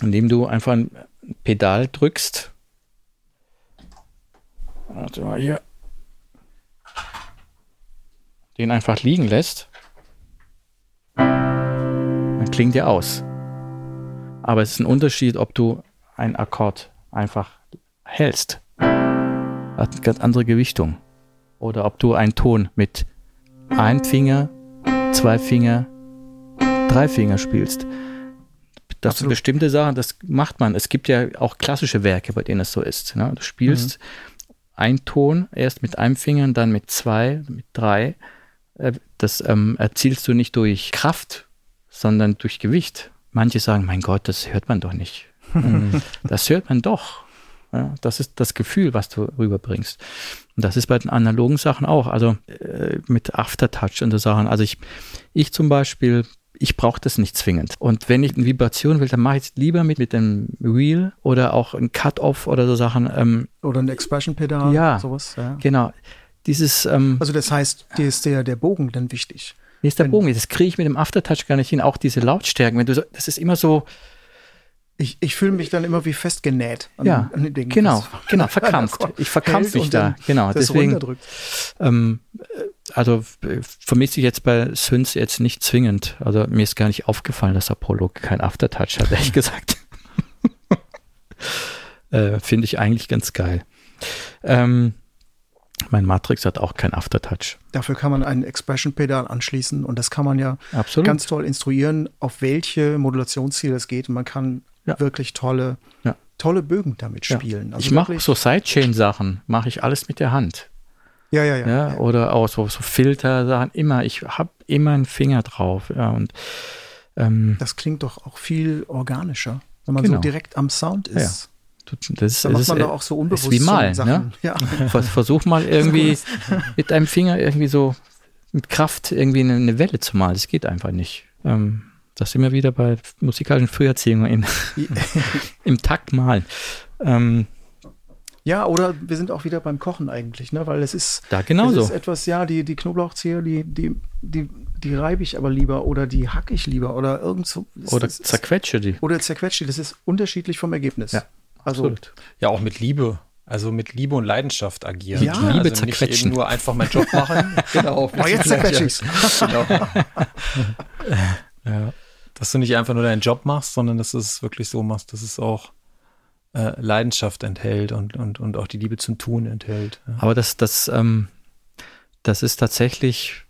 indem du einfach ein Pedal drückst. Warte mal hier. Den einfach liegen lässt. Dann klingt der aus. Aber es ist ein Unterschied, ob du einen Akkord einfach hältst hat eine ganz andere Gewichtung. Oder ob du einen Ton mit einem Finger, zwei Finger, drei Finger spielst. Das sind Absolut. bestimmte Sachen, das macht man. Es gibt ja auch klassische Werke, bei denen es so ist. Ne? Du spielst einen Ton erst mit einem Finger, dann mit zwei, mit drei. Äh, Das ähm, erzielst du nicht durch Kraft, sondern durch Gewicht. Manche sagen, mein Gott, das hört man doch nicht. das hört man doch. Ja, das ist das Gefühl, was du rüberbringst. Und das ist bei den analogen Sachen auch. Also äh, mit Aftertouch und so Sachen. Also ich, ich zum Beispiel, ich brauche das nicht zwingend. Und wenn ich eine Vibration will, dann mache ich es lieber mit, mit dem Wheel oder auch ein Cut-Off oder so Sachen. Ähm, Oder ein Expression-Pedal, Ja. sowas. Ja. genau. Dieses, ähm, Also das heißt, dir ist der, der Bogen dann wichtig. Hier ist der Wenn- Bogen. Das kriege ich mit dem Aftertouch gar nicht hin. Auch diese Lautstärken. Wenn du so, das ist immer so, Ich, ich fühle mich dann immer wie festgenäht an, ja, an den Dingen. genau, genau, verkrampft. Ich verkrampf mich da. Genau, deswegen, ähm, äh, also äh, vermisse ich jetzt bei Synths jetzt nicht zwingend. Also mir ist gar nicht aufgefallen, dass Apollo kein Aftertouch hat, ehrlich gesagt. äh, Finde ich eigentlich ganz geil. Ähm, Mein Matrix hat auch kein Aftertouch. Dafür kann man ein Expression-Pedal anschließen und das kann man ja Absolut. ganz toll instruieren, auf welche Modulationsziele es geht. Und man kann Ja. wirklich tolle, Ja. tolle Bögen damit Ja. spielen. Also ich mache so Sidechain-Sachen, mache ich alles mit der Hand. Ja, ja, ja. Ja, oder auch so, so Filter-Sachen, immer. Ich habe immer einen Finger drauf. Ja, und ähm, Das klingt doch auch viel organischer, wenn man so Genau. direkt am Sound ist. Das, Da macht ist, man äh, doch auch so ist unbewusst wie so malen, Sachen. ne? Ja. Vers- Versuch mal irgendwie mit deinem Finger irgendwie so mit Kraft irgendwie eine, eine Welle zu malen. Das geht einfach nicht. Ähm, das sind wir wieder bei musikalischen Früherziehungen in, im Takt malen. Ähm, ja, oder wir sind auch wieder beim Kochen eigentlich, ne? Weil es ist, da es genauso. ist etwas, ja, die, die Knoblauchzehe, die, die, die, die reibe ich aber lieber oder die hacke ich lieber oder irgend so. es- Oder es ist- zerquetsche die. oder zerquetscht die. Das ist unterschiedlich vom Ergebnis. Ja, also Absolut. Ja, auch mit Liebe. Also mit Liebe und Leidenschaft agieren. Ja. Liebe also nicht zerquetschen. eben nur einfach meinen Job machen. genau. Oh, jetzt zerquetsche ich's. genau. ja. Dass du nicht einfach nur deinen Job machst, sondern dass du es wirklich so machst, dass es auch äh, Leidenschaft enthält und, und, und auch die Liebe zum Tun enthält. Ja. Aber das, das, ähm, das ist tatsächlich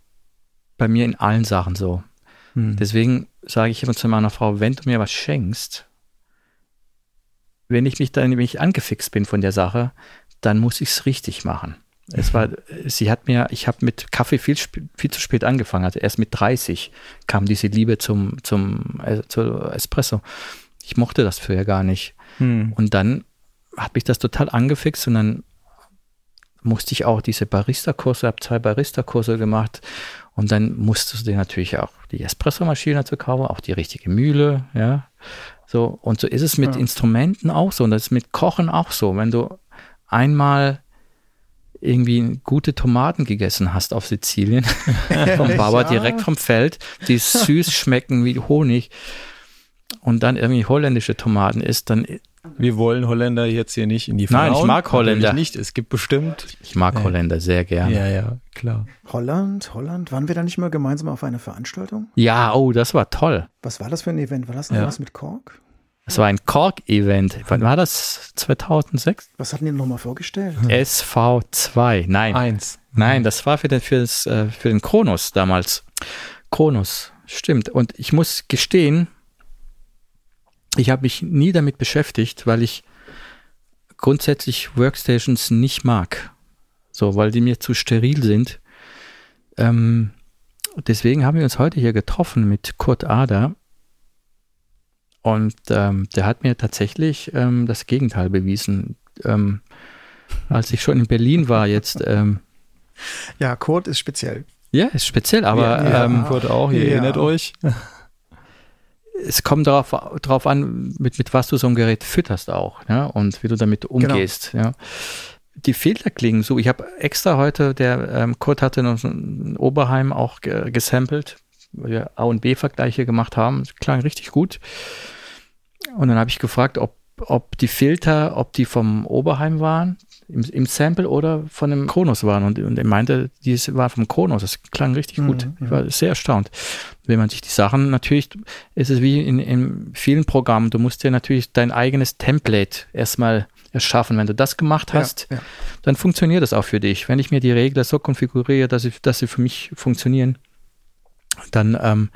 bei mir in allen Sachen so. Hm. Deswegen sage ich immer zu meiner Frau, wenn du mir was schenkst, wenn ich mich dann nämlich angefixt bin von der Sache, dann muss ich es richtig machen. Es war, sie hat mir, ich habe mit Kaffee viel, viel zu spät angefangen. Also erst mit 30 kam diese Liebe zum, zum äh, zu Espresso. Ich mochte das früher gar nicht. Hm. Und dann hat mich das total angefixt und dann musste ich auch diese Barista-Kurse, habe zwei Barista-Kurse gemacht und dann musstest du dir natürlich auch die Espresso-Maschine dazu kaufen, auch die richtige Mühle, ja. So, und so ist es mit Ja. Instrumenten auch so und das ist mit Kochen auch so. Wenn du einmal irgendwie gute Tomaten gegessen hast auf Sizilien, vom Bauer Ja. direkt vom Feld, die süß schmecken wie Honig und dann irgendwie holländische Tomaten isst, dann Wir wollen Holländer jetzt hier nicht in die Nein, ich mag Holländer. Natürlich nicht. Es gibt bestimmt. Ich mag Ja. Holländer sehr gerne. Ja, ja, klar. Holland, Holland. Waren wir da nicht mal gemeinsam auf einer Veranstaltung? Ja, oh, das war toll. Was war das für ein Event? War das noch Ja. was mit Kork? Das war ein Kork-Event. Wann war das? 2006? Was hatten die nochmal vorgestellt? SV2. Nein, Eins. nein, das war für den, für, das, äh, für den Kronos damals. Kronos, stimmt. Und ich muss gestehen, ich habe mich nie damit beschäftigt, weil ich grundsätzlich Workstations nicht mag. So, weil die mir zu steril sind. Ähm, deswegen haben wir uns heute hier getroffen mit Kurt Ader. Und ähm, der hat mir tatsächlich ähm, das Gegenteil bewiesen. Ähm, als ich schon in Berlin war jetzt, ähm, Ja, Kurt ist speziell. ja, ist speziell, aber Ja, ähm, Kurt auch, ihr Ja. erinnert euch. es kommt darauf, darauf an, mit, mit was du so ein Gerät fütterst auch, ja, und wie du damit umgehst, ja. Die Filter klingen so. Ich habe extra heute, der ähm, Kurt hatte noch so ein Oberheim auch ge gesampelt, weil wir A und B-Vergleiche gemacht haben. Das klang richtig gut. Und dann habe ich gefragt, ob, ob die Filter, ob die vom Oberheim waren, im, im Sample oder von dem Kronos waren. Und, und er meinte, die waren vom Kronos. Das klang richtig gut. Mhm, Ich war sehr erstaunt. Wenn man sich die Sachen, natürlich ist es wie in, in vielen Programmen, du musst dir natürlich dein eigenes Template erstmal erschaffen. Wenn du das gemacht hast, Ja, ja. dann funktioniert das auch für dich. Wenn ich mir die Regler so konfiguriere, dass sie, dass sie für mich funktionieren, dann ähm,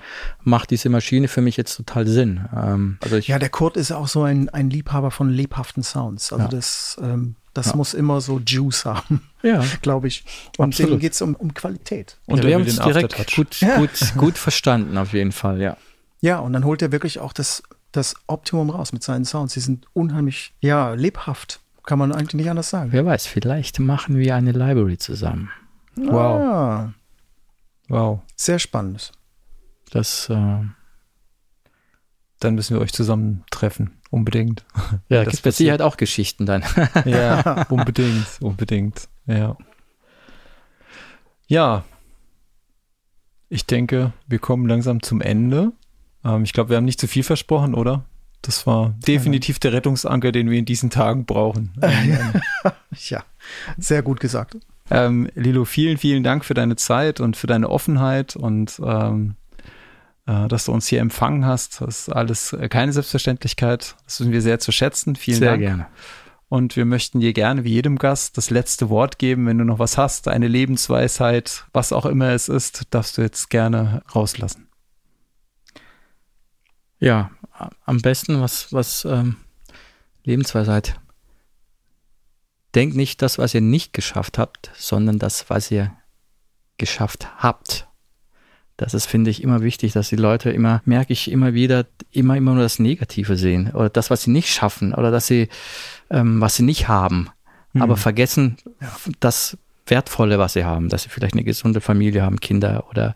macht diese Maschine für mich jetzt total Sinn. Ähm, also ich, Ja, der Kurt ist auch so ein, ein Liebhaber von lebhaften Sounds. Also Ja. das, ähm, das Ja. muss immer so Juice haben, ja. glaube ich. Und Absolut. denen geht es um, um Qualität. Und ja, wir haben den direkt gut, Ja. gut, gut verstanden, auf jeden Fall, ja. Ja, und dann holt er wirklich auch das, das Optimum raus mit seinen Sounds. Die sind unheimlich, ja, lebhaft. Kann man eigentlich nicht anders sagen. Wer weiß, vielleicht machen wir eine Library zusammen. Wow. Ah, Wow. sehr spannend. Das, äh, Dann müssen wir euch zusammen treffen. Unbedingt. ja, das gibt mit Sicherheit auch Geschichten dann. Ja, unbedingt, unbedingt. Ja. Ja. Ich denke, wir kommen langsam zum Ende. Ähm, ich glaube, wir haben nicht zu viel versprochen, oder? Das war definitiv der Rettungsanker, den wir in diesen Tagen brauchen. Ja, sehr gut gesagt. Ähm, Lilo, vielen, vielen Dank für deine Zeit und für deine Offenheit und ähm, äh, dass du uns hier empfangen hast. Das ist alles keine Selbstverständlichkeit. Das wissen wir sehr zu schätzen. Vielen Sehr Dank. gerne. Und wir möchten dir gerne, wie jedem Gast, das letzte Wort geben. Wenn du noch was hast, eine Lebensweisheit, was auch immer es ist, darfst du jetzt gerne rauslassen. Ja, am besten was, was ähm, Lebensweisheit. Denkt nicht das, was ihr nicht geschafft habt, sondern das, was ihr geschafft habt. Das ist, finde ich, immer wichtig, dass die Leute immer, merke ich immer wieder, immer, immer nur das Negative sehen oder das, was sie nicht schaffen oder dass sie, ähm, was sie nicht haben, mhm. aber vergessen ja. das Wertvolle, was sie haben, dass sie vielleicht eine gesunde Familie haben, Kinder oder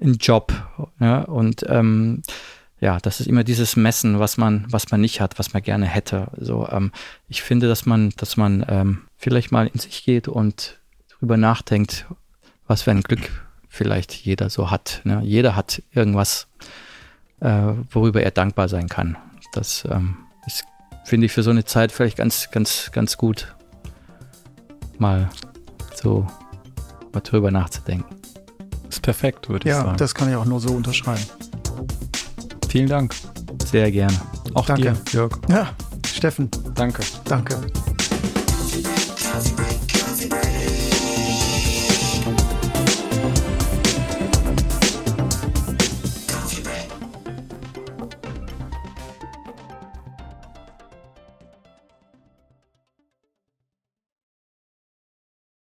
einen Job. Ja, und ähm, ja, das ist immer dieses Messen, was man, was man nicht hat, was man gerne hätte. So, ähm, ich finde, dass man, dass man ähm, vielleicht mal in sich geht und drüber nachdenkt, was für ein Glück vielleicht jeder so hat. Ne? Jeder hat irgendwas, äh, worüber er dankbar sein kann. Das ähm, ist, finde ich, für so eine Zeit vielleicht ganz, ganz, ganz gut, mal so mal drüber nachzudenken. Das ist perfekt, würde ich sagen. Ja, das kann ich auch nur so unterschreiben. Vielen Dank. Sehr gerne. Auch Danke, dir. Jörg. Ja, Steffen. Danke. Danke.